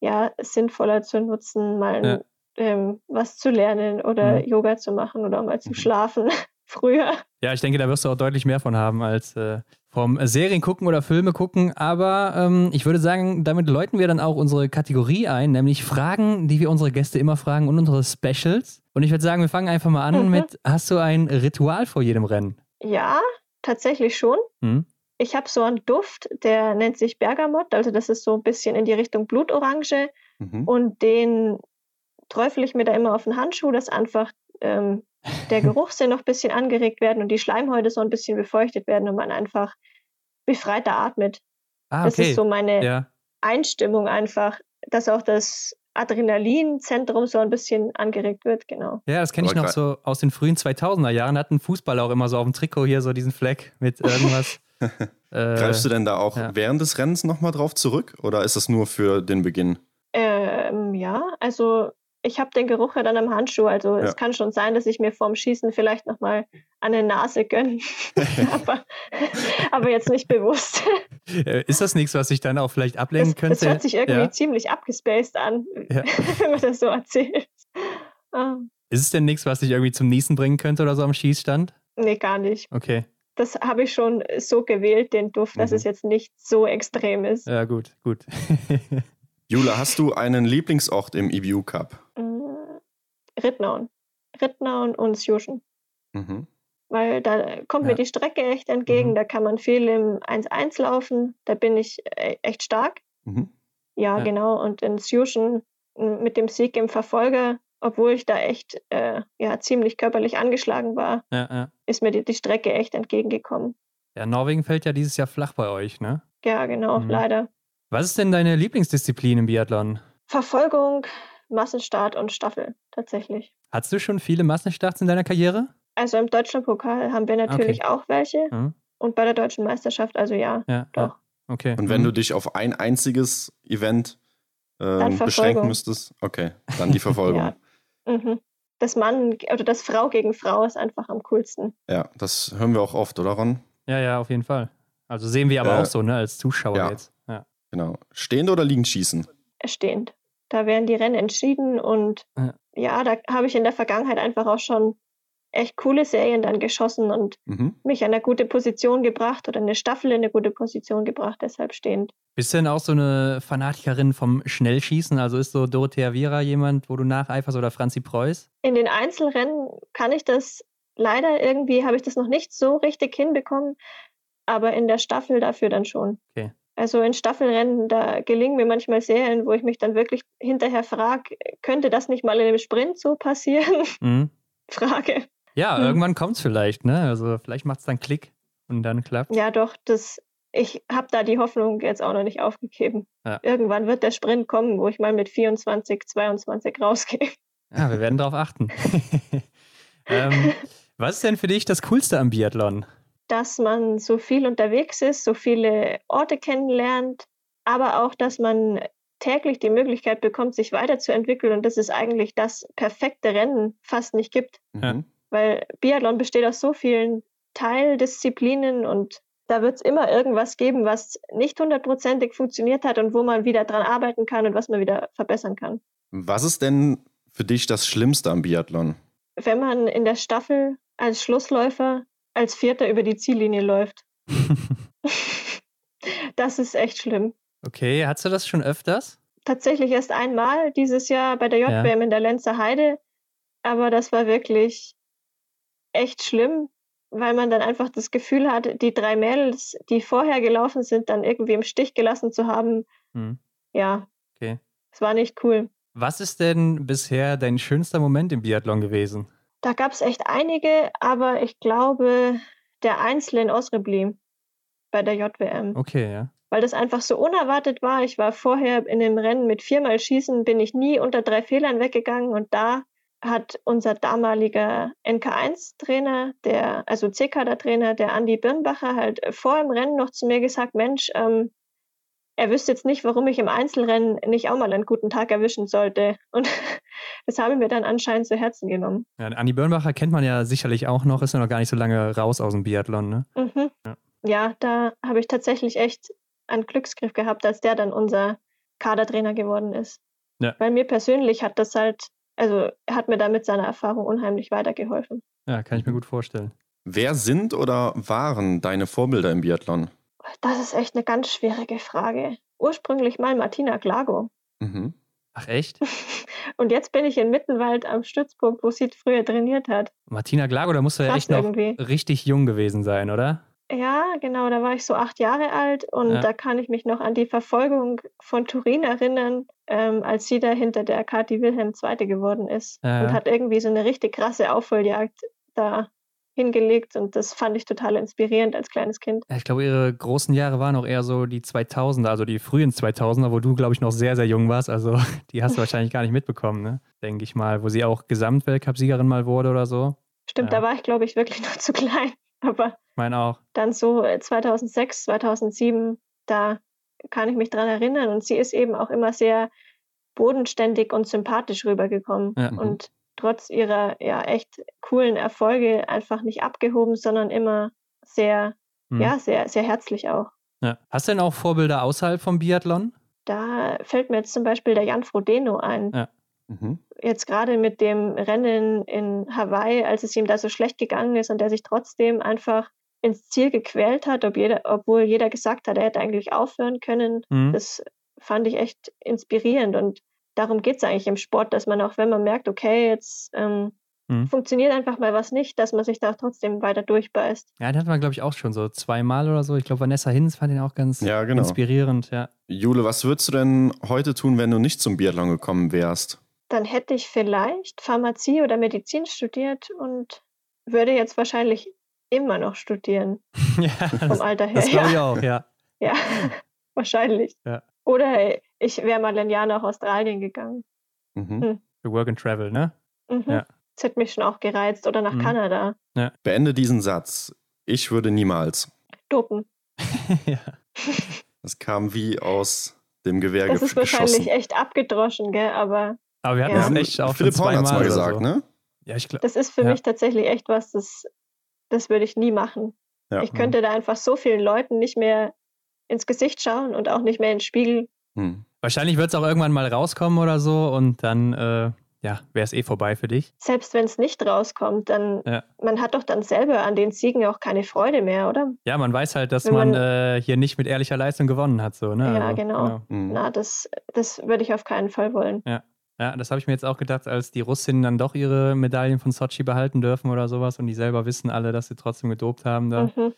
ja, sinnvoller zu nutzen, mal ja ähm, was zu lernen oder mhm. Yoga zu machen oder mal zu mhm. schlafen früher. Ja, ich denke, da wirst du auch deutlich mehr von haben als äh, vom Serien gucken oder Filme gucken. Aber ähm, ich würde sagen, damit läuten wir dann auch unsere Kategorie ein, nämlich Fragen, die wir unsere Gäste immer fragen und unsere Specials. Und ich würde sagen, wir fangen einfach mal an mhm. mit: Hast du ein Ritual vor jedem Rennen? Ja, tatsächlich schon. Mhm. Ich habe so einen Duft, der nennt sich Bergamott, also das ist so ein bisschen in die Richtung Blutorange. Mhm. Und den träufel ich mir da immer auf den Handschuh, dass einfach ähm, der Geruchssinn noch ein bisschen angeregt werden und die Schleimhäute so ein bisschen befeuchtet werden und man einfach befreiter atmet. Ah, okay. Das ist so meine ja. Einstimmung einfach, dass auch das Adrenalinzentrum so ein bisschen angeregt wird, genau. Ja, das kenne ich noch so aus den frühen 2000er Jahren. Hatten Fußball auch immer so auf dem Trikot hier so diesen Fleck mit irgendwas. Äh, Greifst du denn da auch ja. während des Rennens nochmal drauf zurück oder ist das nur für den Beginn? Ähm, ja, also ich habe den Geruch ja dann am Handschuh. Also ja. es kann schon sein, dass ich mir vorm Schießen vielleicht nochmal eine Nase gönne. aber, aber jetzt nicht bewusst. Äh, ist das nichts, was ich dann auch vielleicht ablenken das, könnte? Das hört sich irgendwie ja. ziemlich abgespaced an, ja. wenn man das so erzählt. Ah. Ist es denn nichts, was dich irgendwie zum Niesen bringen könnte oder so am Schießstand? Nee, gar nicht. Okay. Das habe ich schon so gewählt, den Duft, dass mhm. es jetzt nicht so extrem ist. Ja, gut, gut. Jula, hast du einen Lieblingsort im EBU Cup? Rittnauen. Rittnauen und Sjuschen. Mhm. Weil da kommt ja. mir die Strecke echt entgegen. Mhm. Da kann man viel im 1-1 laufen. Da bin ich äh, echt stark. Mhm. Ja, ja, genau. Und in Sjuschen mit dem Sieg im Verfolger, obwohl ich da echt äh, ja, ziemlich körperlich angeschlagen war, ja, ist mir die, die, Strecke echt entgegengekommen. Ja, Norwegen fällt ja dieses Jahr flach bei euch, ne? Ja, genau, mhm. leider. Was ist denn deine Lieblingsdisziplin im Biathlon? Verfolgung, Massenstart und Staffel tatsächlich. Hattest du schon viele Massenstarts in deiner Karriere? Also im Deutschlandpokal haben wir natürlich okay. auch welche. Mhm. Und bei der deutschen Meisterschaft, also ja, ja doch. Ja. Okay. Und wenn mhm. du dich auf ein einziges Event äh, beschränken müsstest, okay, dann die Verfolgung. ja. Mhm. Das Mann oder das Frau gegen Frau ist einfach am coolsten. Ja, das hören wir auch oft, oder Ron? Ja, ja, auf jeden Fall. Also sehen wir aber äh, auch so, ne, als Zuschauer ja. jetzt. Ja. Genau. Stehend oder liegend schießen? Stehend. Da werden die Rennen entschieden und ja, ja da habe ich in der Vergangenheit einfach auch schon echt coole Serien dann geschossen und mhm. mich in eine gute Position gebracht oder eine Staffel in eine gute Position gebracht, deshalb stehend. Bist du denn auch so eine Fanatikerin vom Schnellschießen? Also ist so Dorothea Viera jemand, wo du nacheiferst oder Franzi Preuß? In den Einzelrennen kann ich das leider irgendwie, habe ich das noch nicht so richtig hinbekommen, aber in der Staffel dafür dann schon. Okay. Also in Staffelrennen, da gelingen mir manchmal Serien, wo ich mich dann wirklich hinterher frage, könnte das nicht mal in einem Sprint so passieren? Mhm. Frage. Ja, hm. irgendwann kommt es vielleicht, ne? Also vielleicht macht es dann Klick und dann klappt Ja, doch, das, ich habe da die Hoffnung jetzt auch noch nicht aufgegeben. Ja. Irgendwann wird der Sprint kommen, wo ich mal mit 24, 22 rausgehe. Ja, wir werden darauf achten. ähm, was ist denn für dich das Coolste am Biathlon? dass man so viel unterwegs ist, so viele Orte kennenlernt, aber auch, dass man täglich die Möglichkeit bekommt, sich weiterzuentwickeln und dass es eigentlich das perfekte Rennen fast nicht gibt. Mhm. Weil Biathlon besteht aus so vielen Teildisziplinen und da wird es immer irgendwas geben, was nicht hundertprozentig funktioniert hat und wo man wieder dran arbeiten kann und was man wieder verbessern kann. Was ist denn für dich das Schlimmste am Biathlon? Wenn man in der Staffel als Schlussläufer als Vierter über die Ziellinie läuft. das ist echt schlimm. Okay, hast du das schon öfters? Tatsächlich erst einmal dieses Jahr bei der JWM ja. in der Lenzer Heide. Aber das war wirklich echt schlimm, weil man dann einfach das Gefühl hat, die drei Mädels, die vorher gelaufen sind, dann irgendwie im Stich gelassen zu haben. Hm. Ja. Okay. Es war nicht cool. Was ist denn bisher dein schönster Moment im Biathlon gewesen? Da gab es echt einige, aber ich glaube, der Einzel in Osrebli bei der JWM. Okay, ja. Weil das einfach so unerwartet war. Ich war vorher in dem Rennen mit viermal Schießen, bin ich nie unter drei Fehlern weggegangen und da hat unser damaliger NK1-Trainer, der, also C-Kader-Trainer, der Andi Birnbacher, halt vor dem Rennen noch zu mir gesagt, Mensch, ähm, er wüsste jetzt nicht, warum ich im Einzelrennen nicht auch mal einen guten Tag erwischen sollte. Und das habe ich mir dann anscheinend zu Herzen genommen. Ja, Andi Birnbacher kennt man ja sicherlich auch noch, ist ja noch gar nicht so lange raus aus dem Biathlon, ne? Mhm. Ja. ja, da habe ich tatsächlich echt einen Glücksgriff gehabt, als der dann unser Kadertrainer geworden ist. Ja. Weil mir persönlich hat das halt, also er hat mir da mit seiner Erfahrung unheimlich weitergeholfen. Ja, kann ich mir gut vorstellen. Wer sind oder waren deine Vorbilder im Biathlon? Das ist echt eine ganz schwierige Frage. Ursprünglich mal Martina Glago. Mhm. Ach echt? Und jetzt bin ich in Mittenwald am Stützpunkt, wo sie früher trainiert hat. Martina Glago, da musst du ja echt noch irgendwie. richtig jung gewesen sein, oder? Ja, genau, da war ich so acht Jahre alt und ja. da kann ich mich noch an die Verfolgung von Turin erinnern, ähm, als sie da hinter der Kathi Wilhelm II. geworden ist ja. und hat irgendwie so eine richtig krasse Aufholjagd da hingelegt und das fand ich total inspirierend als kleines Kind. Ich glaube, ihre großen Jahre waren auch eher so die 2000er, also die frühen 2000er, wo du, glaube ich, noch sehr, sehr jung warst. Also die hast du wahrscheinlich gar nicht mitbekommen, ne? denke ich mal, wo sie auch Gesamtweltcup-Siegerin mal wurde oder so. Stimmt, ja. da war ich, glaube ich, wirklich noch zu klein. Aber ich meine auch. Dann so 2006, äh, 2007, da kann ich mich dran erinnern und sie ist eben auch immer sehr bodenständig und sympathisch rübergekommen. Ja. Und trotz ihrer ja echt coolen Erfolge einfach nicht abgehoben, sondern immer sehr, mhm. ja, sehr, sehr herzlich auch. Ja. Hast du denn auch Vorbilder außerhalb vom Biathlon? Da fällt mir jetzt zum Beispiel der Jan Frodeno ein. Ja. Mhm. Jetzt gerade mit dem Rennen in Hawaii, als es ihm da so schlecht gegangen ist und er sich trotzdem einfach ins Ziel gequält hat, ob jeder, obwohl jeder gesagt hat, er hätte eigentlich aufhören können. Mhm. Das fand ich echt inspirierend und darum geht es eigentlich im Sport, dass man auch, wenn man merkt, okay, jetzt ähm, mhm. funktioniert einfach mal was nicht, dass man sich da trotzdem weiter durchbeißt. Ja, den hat man, glaube ich, auch schon so zweimal oder so. Ich glaube, Vanessa Hinz fand ihn auch ganz ja, genau. inspirierend. Ja. Jule, was würdest du denn heute tun, wenn du nicht zum Biathlon gekommen wärst? Dann hätte ich vielleicht Pharmazie oder Medizin studiert und würde jetzt wahrscheinlich immer noch studieren. ja, vom das, Alter her. Das glaube ich auch, ja. Ja, wahrscheinlich. Ja. Oder ich wäre mal ein Jahr nach Australien gegangen. Mhm. Hm. Für Work and Travel, ne? Mhm. Ja. Das hätte mich schon auch gereizt. Oder nach mhm. Kanada. Ja. Beende diesen Satz. Ich würde niemals. Dopen. ja. Das kam wie aus dem Gewehr Das ist wahrscheinlich echt abgedroschen, gell? Aber. Aber wir hatten ja. das echt auch Philipp Horn hat es mal gesagt, so. ne? Ja, ich glaube. Das ist für ja. mich tatsächlich echt was, das, das würde ich nie machen. Ja. Ich könnte da einfach so vielen Leuten nicht mehr ins Gesicht schauen und auch nicht mehr in den Spiegel. Hm. Wahrscheinlich wird es auch irgendwann mal rauskommen oder so und dann äh, ja, wäre es eh vorbei für dich. Selbst wenn es nicht rauskommt, dann ja. man hat doch dann selber an den Siegen auch keine Freude mehr, oder? Ja, man weiß halt, dass man, man äh, hier nicht mit ehrlicher Leistung gewonnen hat, so, ne? Ja, also, genau. genau. Mhm. Na, das, das würde ich auf keinen Fall wollen. Ja. Ja, das habe ich mir jetzt auch gedacht, als die Russinnen dann doch ihre Medaillen von Sochi behalten dürfen oder sowas und die selber wissen alle, dass sie trotzdem gedopt haben. Da. Mhm.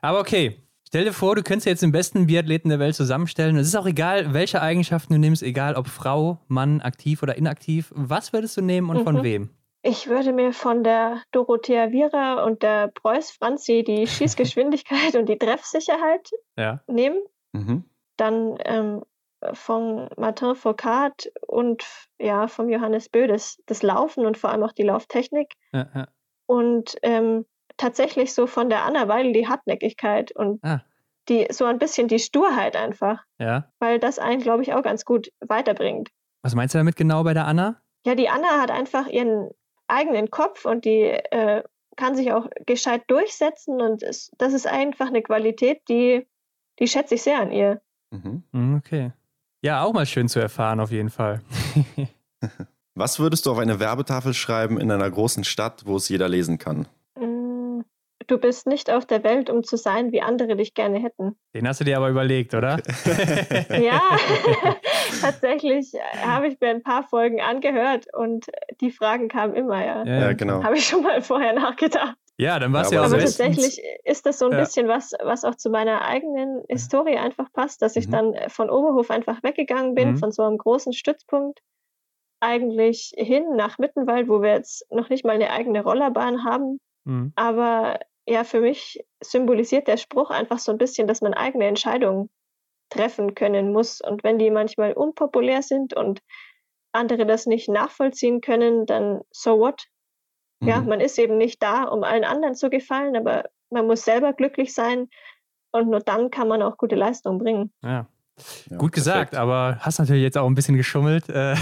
Aber okay, Stell dir vor, du könntest jetzt den besten Biathleten der Welt zusammenstellen. Es ist auch egal, welche Eigenschaften du nimmst, egal ob Frau, Mann, aktiv oder inaktiv. Was würdest du nehmen und mhm. von wem? Ich würde mir von der Dorothea Viera und der Preuß Franzi die Schießgeschwindigkeit und die Treffsicherheit ja. nehmen. Mhm. Dann ähm, von Martin Foucault und ja, vom Johannes Bö das, das Laufen und vor allem auch die Lauftechnik. Ja, ja. Und ähm, tatsächlich so von der Anna Weidel die Hartnäckigkeit und ah. die so ein bisschen die Sturheit einfach. Ja. Weil das einen, glaube ich, auch ganz gut weiterbringt. Was meinst du damit genau bei der Anna? Ja, die Anna hat einfach ihren eigenen Kopf und die äh, kann sich auch gescheit durchsetzen und es, das ist einfach eine Qualität, die, die schätze ich sehr an ihr. Mhm. mhm okay. Ja, auch mal schön zu erfahren, auf jeden Fall. Was würdest du auf eine Werbetafel schreiben in einer großen Stadt, wo es jeder lesen kann? Du bist nicht auf der Welt, um zu sein, wie andere dich gerne hätten. Den hast du dir aber überlegt, oder? ja, tatsächlich habe ich mir ein paar Folgen angehört und die Fragen kamen immer, ja. Ja, genau. Habe ich schon mal vorher nachgedacht. Ja, dann war es ja, ja auch Aber tatsächlich ist das so ein ja. bisschen was, was auch zu meiner eigenen Historie einfach passt, dass ich mhm. dann von Oberhof einfach weggegangen bin, mhm. von so einem großen Stützpunkt eigentlich hin nach Mittenwald, wo wir jetzt noch nicht mal eine eigene Rollerbahn haben. Mhm. Aber ja, für mich symbolisiert der Spruch einfach so ein bisschen, dass man eigene Entscheidungen treffen können muss. Und wenn die manchmal unpopulär sind und andere das nicht nachvollziehen können, dann so what? Mhm. Ja, man ist eben nicht da, um allen anderen zu gefallen, aber man muss selber glücklich sein und nur dann kann man auch gute Leistung bringen. Ja. Ja, Gut gesagt, aber hast natürlich jetzt auch ein bisschen geschummelt. Äh,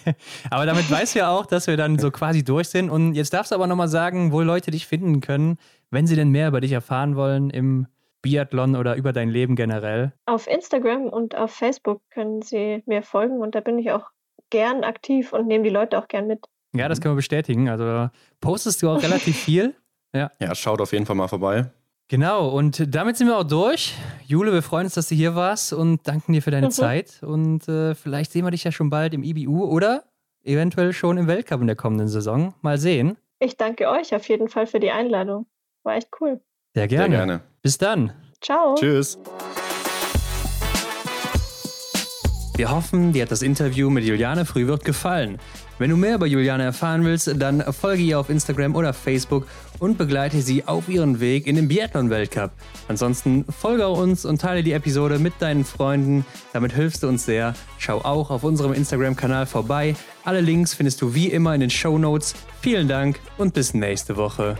aber damit weißt du ja auch, dass wir dann so quasi durch sind. Und jetzt darfst du aber nochmal sagen, wo Leute dich finden können, wenn sie denn mehr über dich erfahren wollen im Biathlon oder über dein Leben generell. Auf Instagram und auf Facebook können sie mir folgen und da bin ich auch gern aktiv und nehme die Leute auch gern mit. Ja, das können wir bestätigen. Also postest du auch relativ viel. Ja. ja, schaut auf jeden Fall mal vorbei. Genau, und damit sind wir auch durch. Jule, wir freuen uns, dass du hier warst und danken dir für deine mhm. Zeit. Und äh, vielleicht sehen wir dich ja schon bald im IBU oder eventuell schon im Weltcup in der kommenden Saison. Mal sehen. Ich danke euch auf jeden Fall für die Einladung. War echt cool. Sehr gerne. Sehr gerne. Bis dann. Ciao. Tschüss. Wir hoffen, dir hat das Interview mit Juliane Frühwirt gefallen. Wenn du mehr über Juliane erfahren willst, dann folge ihr auf Instagram oder Facebook und begleite sie auf ihren Weg in den Biathlon-Weltcup. Ansonsten folge uns und teile die Episode mit deinen Freunden. Damit hilfst du uns sehr. Schau auch auf unserem Instagram-Kanal vorbei. Alle Links findest du wie immer in den Show Notes. Vielen Dank und bis nächste Woche.